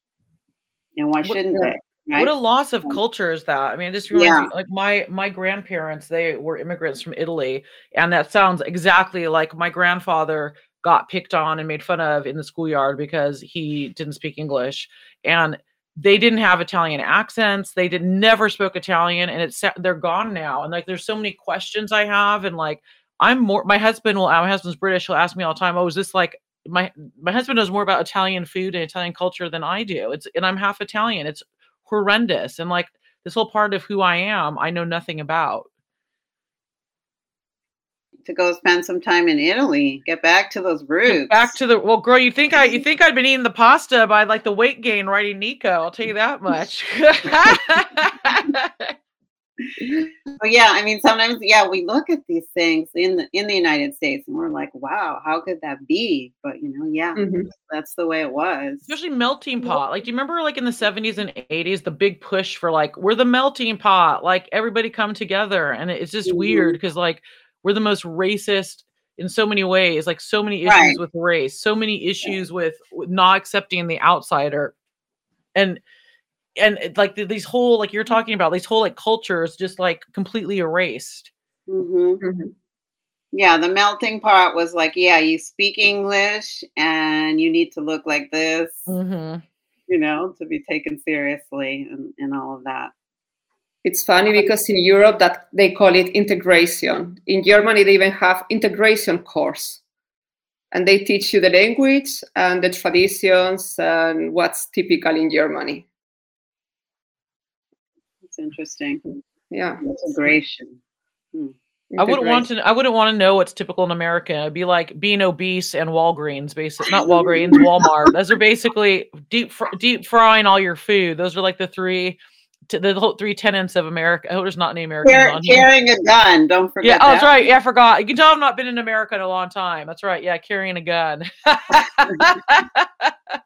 S5: and why shouldn't they?
S4: Right? What a loss of um, culture is that? I mean, this reminds yeah. me, like my my grandparents, they were immigrants from Italy, and that sounds exactly like my grandfather got picked on and made fun of in the schoolyard because he didn't speak English, and they didn't have Italian accents. They did never spoke Italian, and it's they're gone now. And like, there's so many questions I have, and like, I'm more. My husband will. My husband's British. He'll ask me all the time, "Oh, is this like my my husband knows more about Italian food and Italian culture than I do. It's and I'm half Italian. It's horrendous. And like this whole part of who I am, I know nothing about.
S5: To go spend some time in Italy, get back to those roots. Get
S4: back to the well, girl. You think I you mm-hmm. think I'd been eating the pasta by like the weight gain writing Nico? I'll tell you that much. [laughs] [laughs]
S5: But yeah, I mean, sometimes yeah, we look at these things in the in the United States and we're like, wow, how could that be? But you know, yeah, mm-hmm. that's the way it was.
S4: Especially melting pot. Like, do you remember like in the 70s and 80s, the big push for like we're the melting pot, like everybody come together, and it's just mm-hmm. weird because like we're the most racist in so many ways, like so many issues right. with race, so many issues with, with not accepting the outsider, and and like these whole like you're talking about these whole like cultures just like completely erased
S5: mm-hmm. Mm-hmm. yeah the melting pot was like yeah you speak english and you need to look like this mm-hmm. you know to be taken seriously and, and all of that
S3: it's funny because in europe that they call it integration in germany they even have integration course and they teach you the language and the traditions and what's typical in germany
S5: interesting.
S3: Yeah.
S5: Integration.
S4: Hmm. I wouldn't want to. I wouldn't want to know what's typical in America. It'd be like being obese and Walgreens, basically. Not Walgreens, Walmart. Those are basically deep fr- deep frying all your food. Those are like the three, t- the whole three tenants of America. Oh, there's not any Americans
S5: Car- on here. Carrying a gun. Don't forget.
S4: Yeah. Oh, that's right. Yeah, I forgot. You can tell I've not been in America in a long time. That's right. Yeah, carrying a gun. [laughs]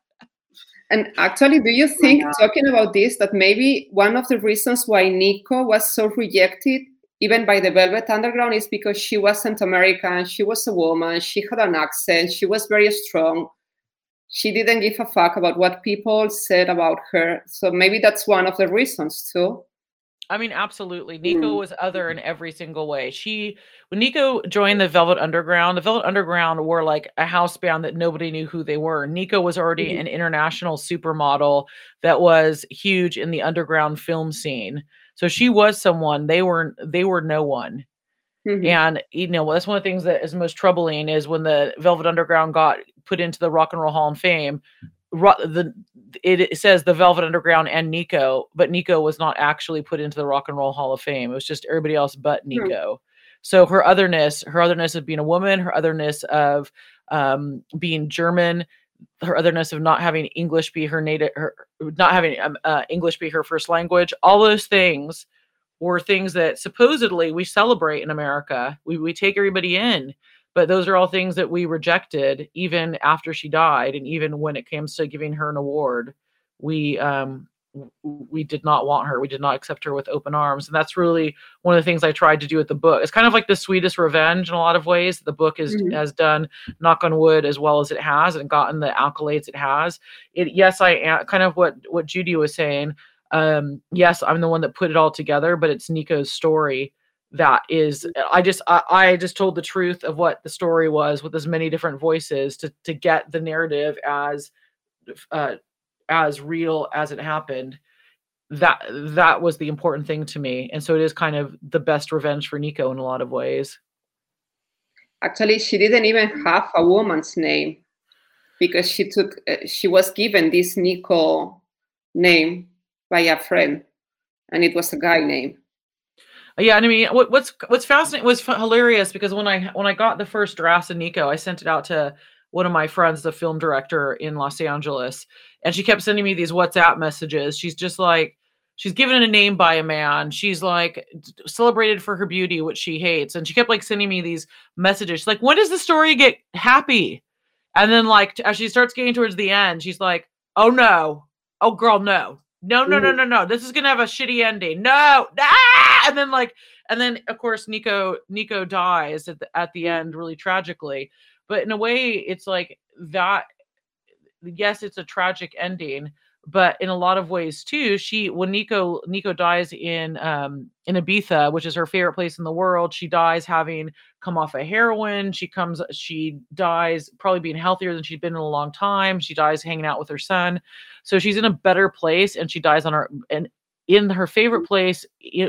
S3: And actually, do you think, yeah. talking about this, that maybe one of the reasons why Nico was so rejected, even by the Velvet Underground, is because she wasn't American, she was a woman, she had an accent, she was very strong. She didn't give a fuck about what people said about her. So maybe that's one of the reasons, too.
S4: I mean, absolutely. Nico mm. was other in every single way. She, when Nico joined the Velvet Underground, the Velvet Underground were like a house band that nobody knew who they were. Nico was already mm. an international supermodel that was huge in the underground film scene. So she was someone. They were they were no one. Mm-hmm. And you know, that's one of the things that is most troubling is when the Velvet Underground got put into the Rock and Roll Hall of Fame the it, says the Velvet Underground and Nico, but Nico was not actually put into the Rock and Roll Hall of Fame. It was just everybody else but hmm. Nico. Hmm. So her otherness, her otherness of being a woman, her otherness of um, being German, her otherness of not having English be her native, her not having um, uh, English be her first language, all those things were things that supposedly we celebrate in America. We we take everybody in but those are all things that we rejected even after she died and even when it comes to giving her an award we um we did not want her. We did not accept her with open arms and that's really one of the things i tried to do with the book. It's kind of like the sweetest revenge in a lot of ways the book is mm-hmm. has done knock on wood as well as it has and gotten the accolades it has. It yes i am kind of what what judy was saying um yes i'm the one that put it all together but it's nico's story that is i just I, I, just told the truth of what the story was with as many different voices to to get the narrative as uh as real as it happened. That that was the important thing to me and so it is kind of the best revenge for nico in a lot of ways.
S3: Actually she didn't even have a woman's name because she took uh, she was given this nico name by a friend and it was a guy name Uh,
S4: yeah, and I mean, what, what's what's fascinating was hilarious because when I when I got the first draft of Nico, I sent it out to one of my friends, the film director in Los Angeles, and she kept sending me these WhatsApp messages. She's just like, she's given a name by a man. She's like celebrated for her beauty, which she hates, and she kept like sending me these messages. She's like, when does the story get happy? And then like as she starts getting towards the end, she's like, oh no, oh girl, no, no, no, no, no, no. This is gonna have a shitty ending. No, ah! and then like, and then of course Nico Nico dies at the at the end really tragically. But in a way, it's like that. Yes, it's a tragic ending, but in a lot of ways too, she when Nico Nico dies in um in Ibiza, which is her favorite place in the world, she dies having come off a of heroin. She comes she dies probably being healthier than she'd been in a long time. She dies hanging out with her son. So she's in a better place and she dies on her and in her favorite place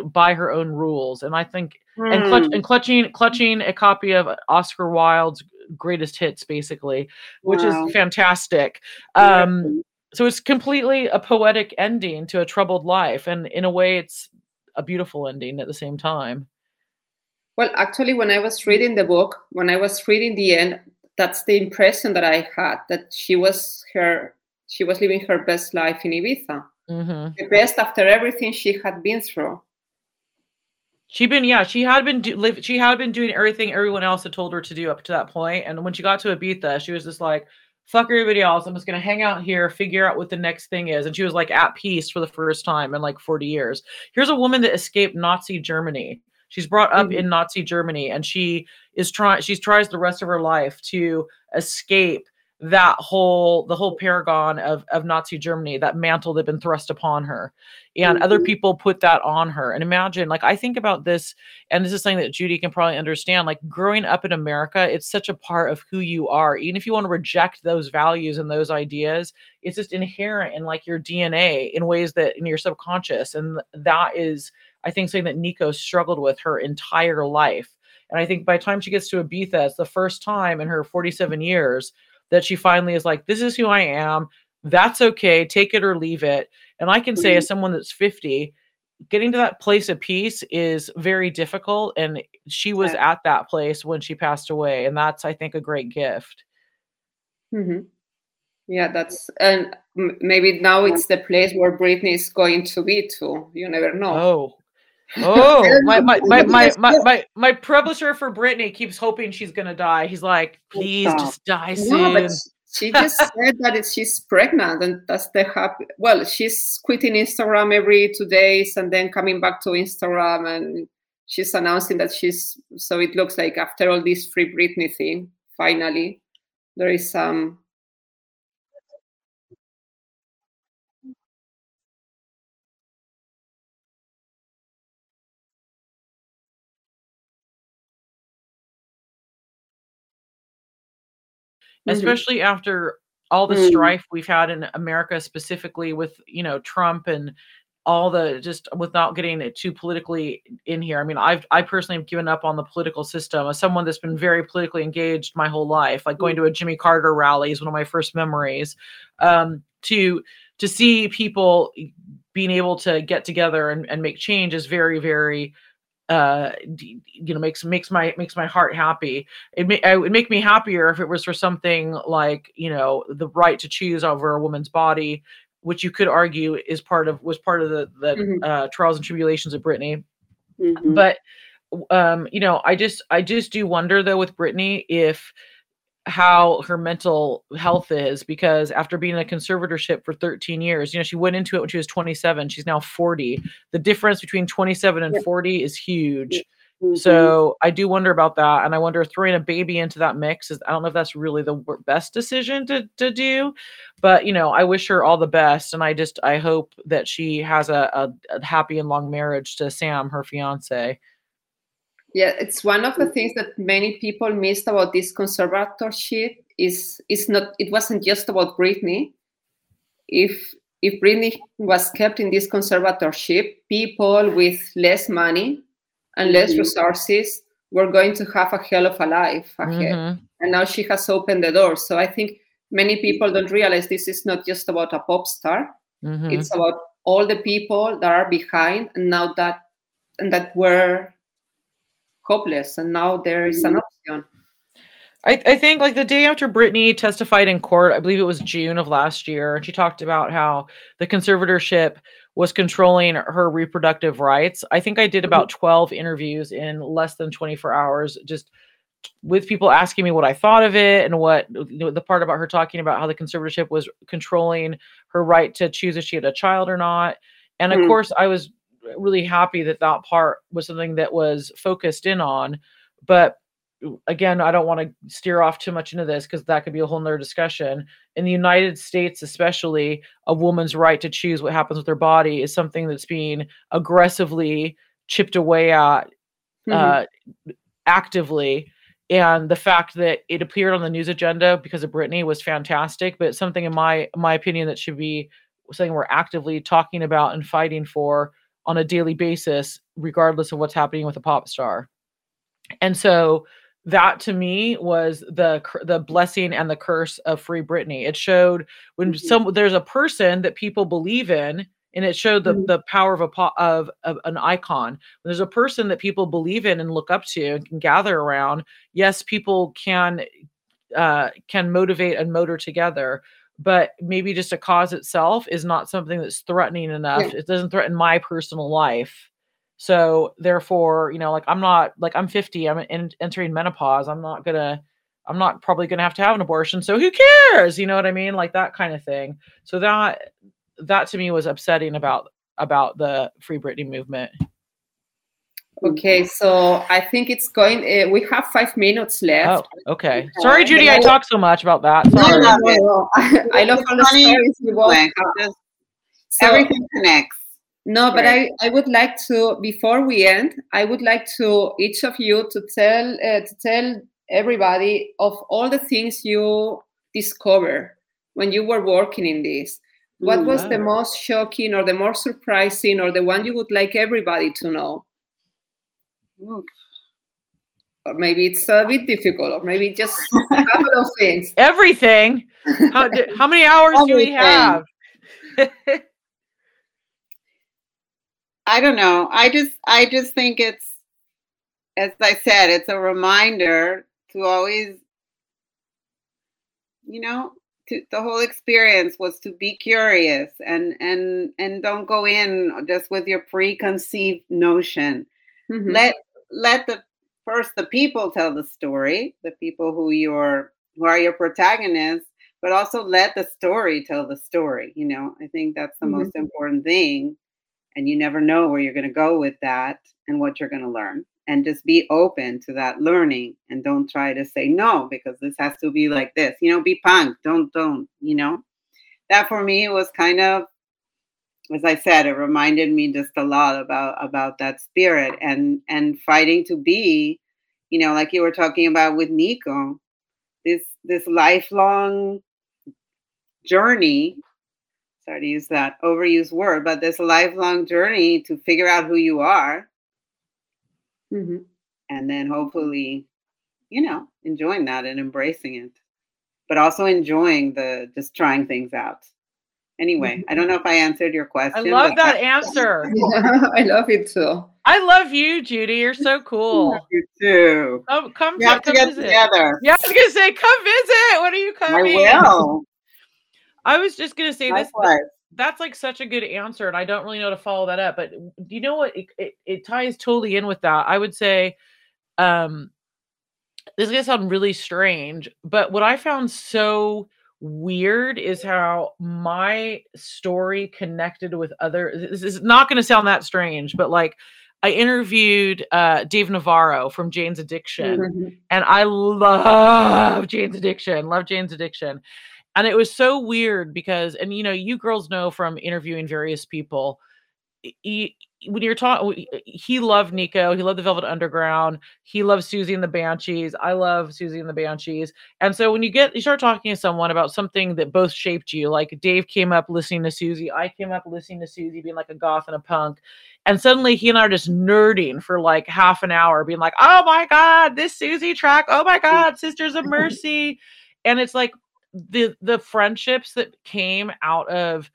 S4: by her own rules. And I think mm. and clutch, hmm. and clutching clutching a copy of Oscar Wilde's greatest hits basically, which wow. is fantastic. Um so it's completely a poetic ending to a troubled life and in a way it's a beautiful ending at the same time
S3: well actually when i was reading the book when i was reading the end that's the impression that i had that she was her she was living her best life in ibiza mm-hmm. the best after everything she had been through
S4: She'd been, yeah, she had been, do, live, she had been doing everything everyone else had told her to do up to that. And when she got to Ibiza, she was just like, fuck everybody else. I'm just gonna hang out here, figure out what the next thing is. And she was like at peace for the first time in like 40 years. Here's a woman that escaped Nazi Germany. She's brought up mm-hmm. in Nazi Germany and she is trying she tries the rest of her life to escape that whole the whole paragon of of Nazi Germany, that mantle that had been thrust upon her. And mm-hmm. other people put that on her. And imagine, like I think about this, and this is something that Judy can probably understand. Like growing up in America, it's such a part of who you are. Even if you want to reject those values and those ideas, it's just inherent in like your DNA in ways that in your subconscious. And that is, I think, something that Nico struggled with her entire life. And I think by the time she gets to Ibiza, it's the first time in her 47 years that she finally is like, this is who I am. That's okay. Take it or leave it. And I can say, as mm-hmm. someone that's 50, getting to that place of peace is very difficult. And she was at that place when she passed away. And that's, I think, a great gift.
S3: Mm-hmm. Yeah, that's, and maybe now it's the place where Britney is going to be too. You never know.
S4: Oh, Oh, [laughs] my my my my my my, my publisher for Britney keeps hoping she's gonna die. He's like, please just die soon. No,
S3: she just [laughs] said that she's pregnant, and that's the happy. Well, she's quitting Instagram every two days and then coming back to Instagram, and she's announcing that she's. So it looks like after all this free Britney thing, finally, there is some
S4: mm-hmm. especially after all the mm. strife we've had in America, specifically with you know Trump and all the just without getting it too politically in here. I mean, I've I personally have given up on the political system as someone that's been very politically engaged my whole life. Like going mm. to a Jimmy Carter rally is one of my first memories. Um, to to see people being able to get together and, and make change is very very uh, you know makes makes my makes my heart happy. It, may, it would make me happier if it was for something like you know the right to choose over a woman's body, which you could argue is part of was part of the the mm-hmm. uh, trials and tribulations of Britney. Mm-hmm. But um, you know, I just I just do wonder though with Britney if how her mental health is because after being in a conservatorship for 13 years, you know, she went into it when she was 27. She's now 40. The difference between 27 and 40 is huge. Mm-hmm. So I do wonder about that. And I wonder throwing a baby into that mix is, I don't know if that's really the best decision to, to do, but you know, I wish her all the best. And I just, I hope that she has a, a, a happy and long marriage to Sam, her fiance.
S3: Yeah, it's one of the things that many people missed about this conservatorship is is not it wasn't just about Britney. If if Britney was kept in this conservatorship, people with less money and less mm-hmm. resources were going to have a hell of a life ahead. Mm-hmm. And now she has opened the door. So I think many people don't realize this is not just about a pop star. Mm-hmm. It's about all the people that are behind and now that and that were hopeless and now there is an mm-hmm. option
S4: I, I think like the day after Britney testified in court, I believe it was June of last year, and she talked about how the conservatorship was controlling her reproductive rights. I think I did about mm-hmm. 12 interviews in less than 24 hours, just with people asking me what I thought of it and what the part about her talking about how the conservatorship was controlling her right to choose if she had a child or not. And of mm. course, I was really happy that that part was something that was focused in on. But again, I don't want to steer off too much into this because that could be a whole nother discussion. In the United States, especially, a woman's right to choose what happens with her body is something that's being aggressively chipped away at
S3: Mhm.
S4: uh, actively. And the fact that it appeared on the news agenda because of Britney was fantastic, but something in my my opinion that should be something we're actively talking about and fighting for on a daily basis, regardless of what's happening with a pop star. And so that to me was the the blessing and the curse of free Britney. It showed when
S5: Mhm.
S4: some there's a person that people believe in, and it showed the
S3: Mhm.
S4: the power of a of, of an icon. When there's a person that people believe in and look up to and can gather around. Yes, people can uh, can motivate and motor together, but maybe just a cause itself is not something that's threatening enough. It doesn't threaten my personal life. So therefore, you know, like I'm not like I'm 50, I'm in, entering menopause. I'm not gonna, I'm not probably gonna have to have an abortion. So who cares? You know what I mean? Like that kind of thing. So that that to me was upsetting about about the Free Britney movement.
S3: Okay, so I think it's going. Uh, we have five minutes left.
S4: Oh, okay. Sorry, Judy, I
S3: Yeah.
S4: talk so much about that.
S3: No,
S4: Sorry.
S3: no, no, no. [laughs] I love all the stories you both
S5: Like,
S3: have.
S5: just-
S3: So-
S5: everything connects.
S3: No, but
S5: Right.
S3: I, I would like to before we end, I would like to each of you to tell uh, to tell everybody of all the things you discover when you were working in this. What
S5: Mm,
S3: was the most shocking or the most surprising or the one you would like everybody to know? Or maybe it's a bit difficult, or maybe just [laughs] a couple of things.
S4: Everything. How, how many hours do we have?
S5: I don't know. I just I just think it's as I said, it's a reminder to always you know, to, the whole experience was to be curious and and and don't go in just with your preconceived notion.
S3: Mhm.
S5: Let let the first the people tell the story, the people who you're who are your protagonists, but also let the story tell the story. You know, I think that's the
S3: Mhm.
S5: most important thing and you never know where you're going to go with that and what you're going to learn and just be open to that learning and don't try to say no because this has to be like this you know be punk don't don't you know that for me was kind of as i said it reminded me just a lot about about that spirit and and fighting to be you know like you were talking about with nico this this lifelong journey sorry to use that overused word, but this lifelong journey to figure out who you are
S3: mm-hmm.
S5: and then hopefully, you know, enjoying that and embracing it, but also enjoying the just trying things out. Anyway, I don't know if I answered your question.
S4: I
S5: love
S4: that answer. [laughs]
S3: I love it too.
S4: I love you, Judy. You're so cool.
S5: I love you too.
S4: Come, come,
S5: We have to
S4: come
S5: get
S4: visit.
S5: together.
S4: Yeah, I was gonna say, come visit. When are you coming?
S5: I will. [laughs]
S4: I was just gonna say this. That's like such a good answer, and I don't really know how to follow that up. But do you know what? It, it, it ties totally in with that. I would say, um, this is gonna sound really strange, but what I found so weird is how my story connected with other. This is not gonna sound that strange, but like. I interviewed uh, Dave Navarro from Jane's Addiction,
S3: Mhm.
S4: and I love Jane's Addiction. Love Jane's Addiction. And it was so weird because, and you know, you girls know from interviewing various people, when you're talking, he loved Nico. He loved the Velvet Underground. He loved Siouxsie and the Banshees. I love Siouxsie and the Banshees. And so when you get, you start talking to someone about something that both shaped you, like Dave came up listening to Siouxsie, I came up listening to Siouxsie, being like a goth and a punk. And suddenly he and I are just nerding for like half an hour, being like, oh my God, this Siouxsie track. Oh my [laughs] God, Sisters of Mercy. And it's like the the friendships that came out of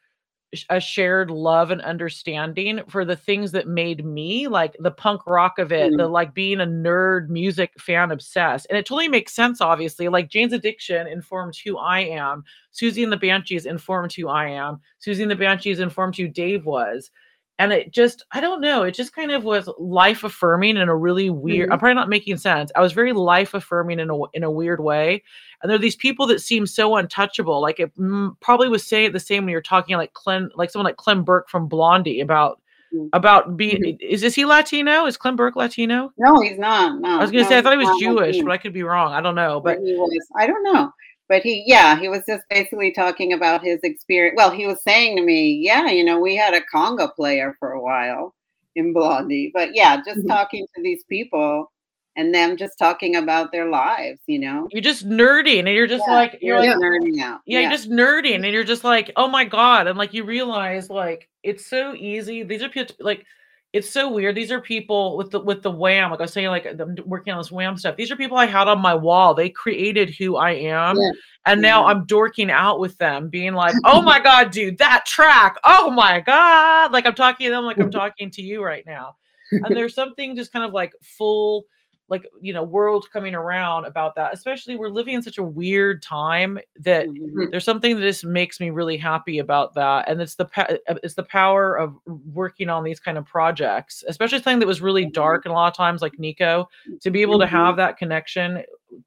S4: a shared love and understanding for the things that made me like the punk rock of it, the mm-hmm. like being a nerd music fan obsessed. And it totally makes sense, obviously. Like Jane's Addiction informed who I am. Siouxsie and the Banshees informed who I am. Siouxsie and the Banshees informed who Dave was. And it just, I don't know, it just kind of was life affirming in a really weird, I'm probably not making sense. I was very life affirming in a, in a weird way. And there are these people that seem so untouchable. Like it mm, probably was saying the same when you're talking like Clem, like someone like Clem Burke from Blondie about
S5: Mm.
S4: about being. Is is he Latino? Is Clint Burke Latino?
S5: No, he's not. No,
S4: I was gonna
S5: no,
S4: say I thought he was Jewish,
S5: Latino.
S4: but I could be wrong. I don't know. But
S5: he was i don't know but he yeah he was just basically talking about his experience. Well he was saying to me yeah you know we had a conga player for a while in blondie. But yeah just
S3: Mhm.
S5: talking to these people and them just talking about their lives you know?
S4: You're just nerding, and you're just
S5: Yeah,
S4: like you're
S5: you're
S4: like
S5: nerding out.
S4: yeah, you're just nerding, and you're just like, oh my god, and like you realize like it's so easy. These are people like it's so weird. These are people with the with the wham. Like I was saying, like I'm working on this wham stuff. These are people I had on my wall. They created who I am,
S3: Yeah.
S4: and now I'm dorking out with them, being like, oh my god, dude, that track. Oh my god, like I'm talking to them like I'm [laughs] talking to you right now. And there's something just kind of like full like you know world coming around about that especially we're living in such a weird time that
S5: Mhm.
S4: there's something that just makes me really happy about that and it's the uh, it's the power of working on these kind of projects especially something that was really dark and a lot of times like nico to be able to
S5: Mhm.
S4: have that connection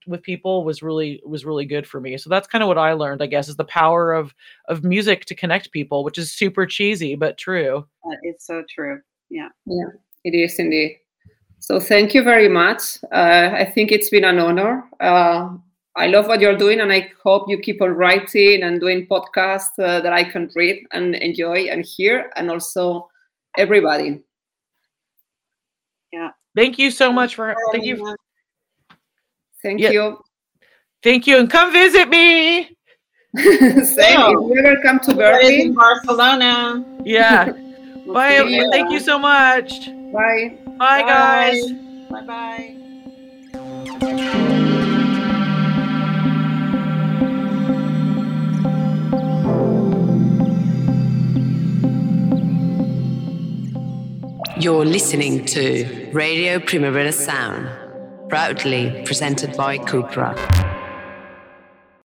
S4: with people was really was really good for me so that's kind of what i learned i guess is the power of of music to connect people which is super cheesy but true
S5: Uh, it's so true yeah Yeah.
S3: It is indeed. So thank you very much. Uh, I think it's been an honor. Uh, I love what you're doing, and I hope you keep on writing and doing podcasts uh, that I can read and enjoy and hear, and also everybody. Yeah.
S4: Thank you so much for thank you
S3: Thank
S4: Yeah.
S3: you.
S4: thank you and come visit me [laughs]
S3: Same. If you ever come to
S5: Everybody's in
S3: Berlin,
S5: barcelona
S4: yeah [laughs] bye thank you so much
S3: bye.
S4: Bye guys.
S5: Bye. Bye
S1: You're listening to Radio Primavera Sound, proudly presented by Cupra.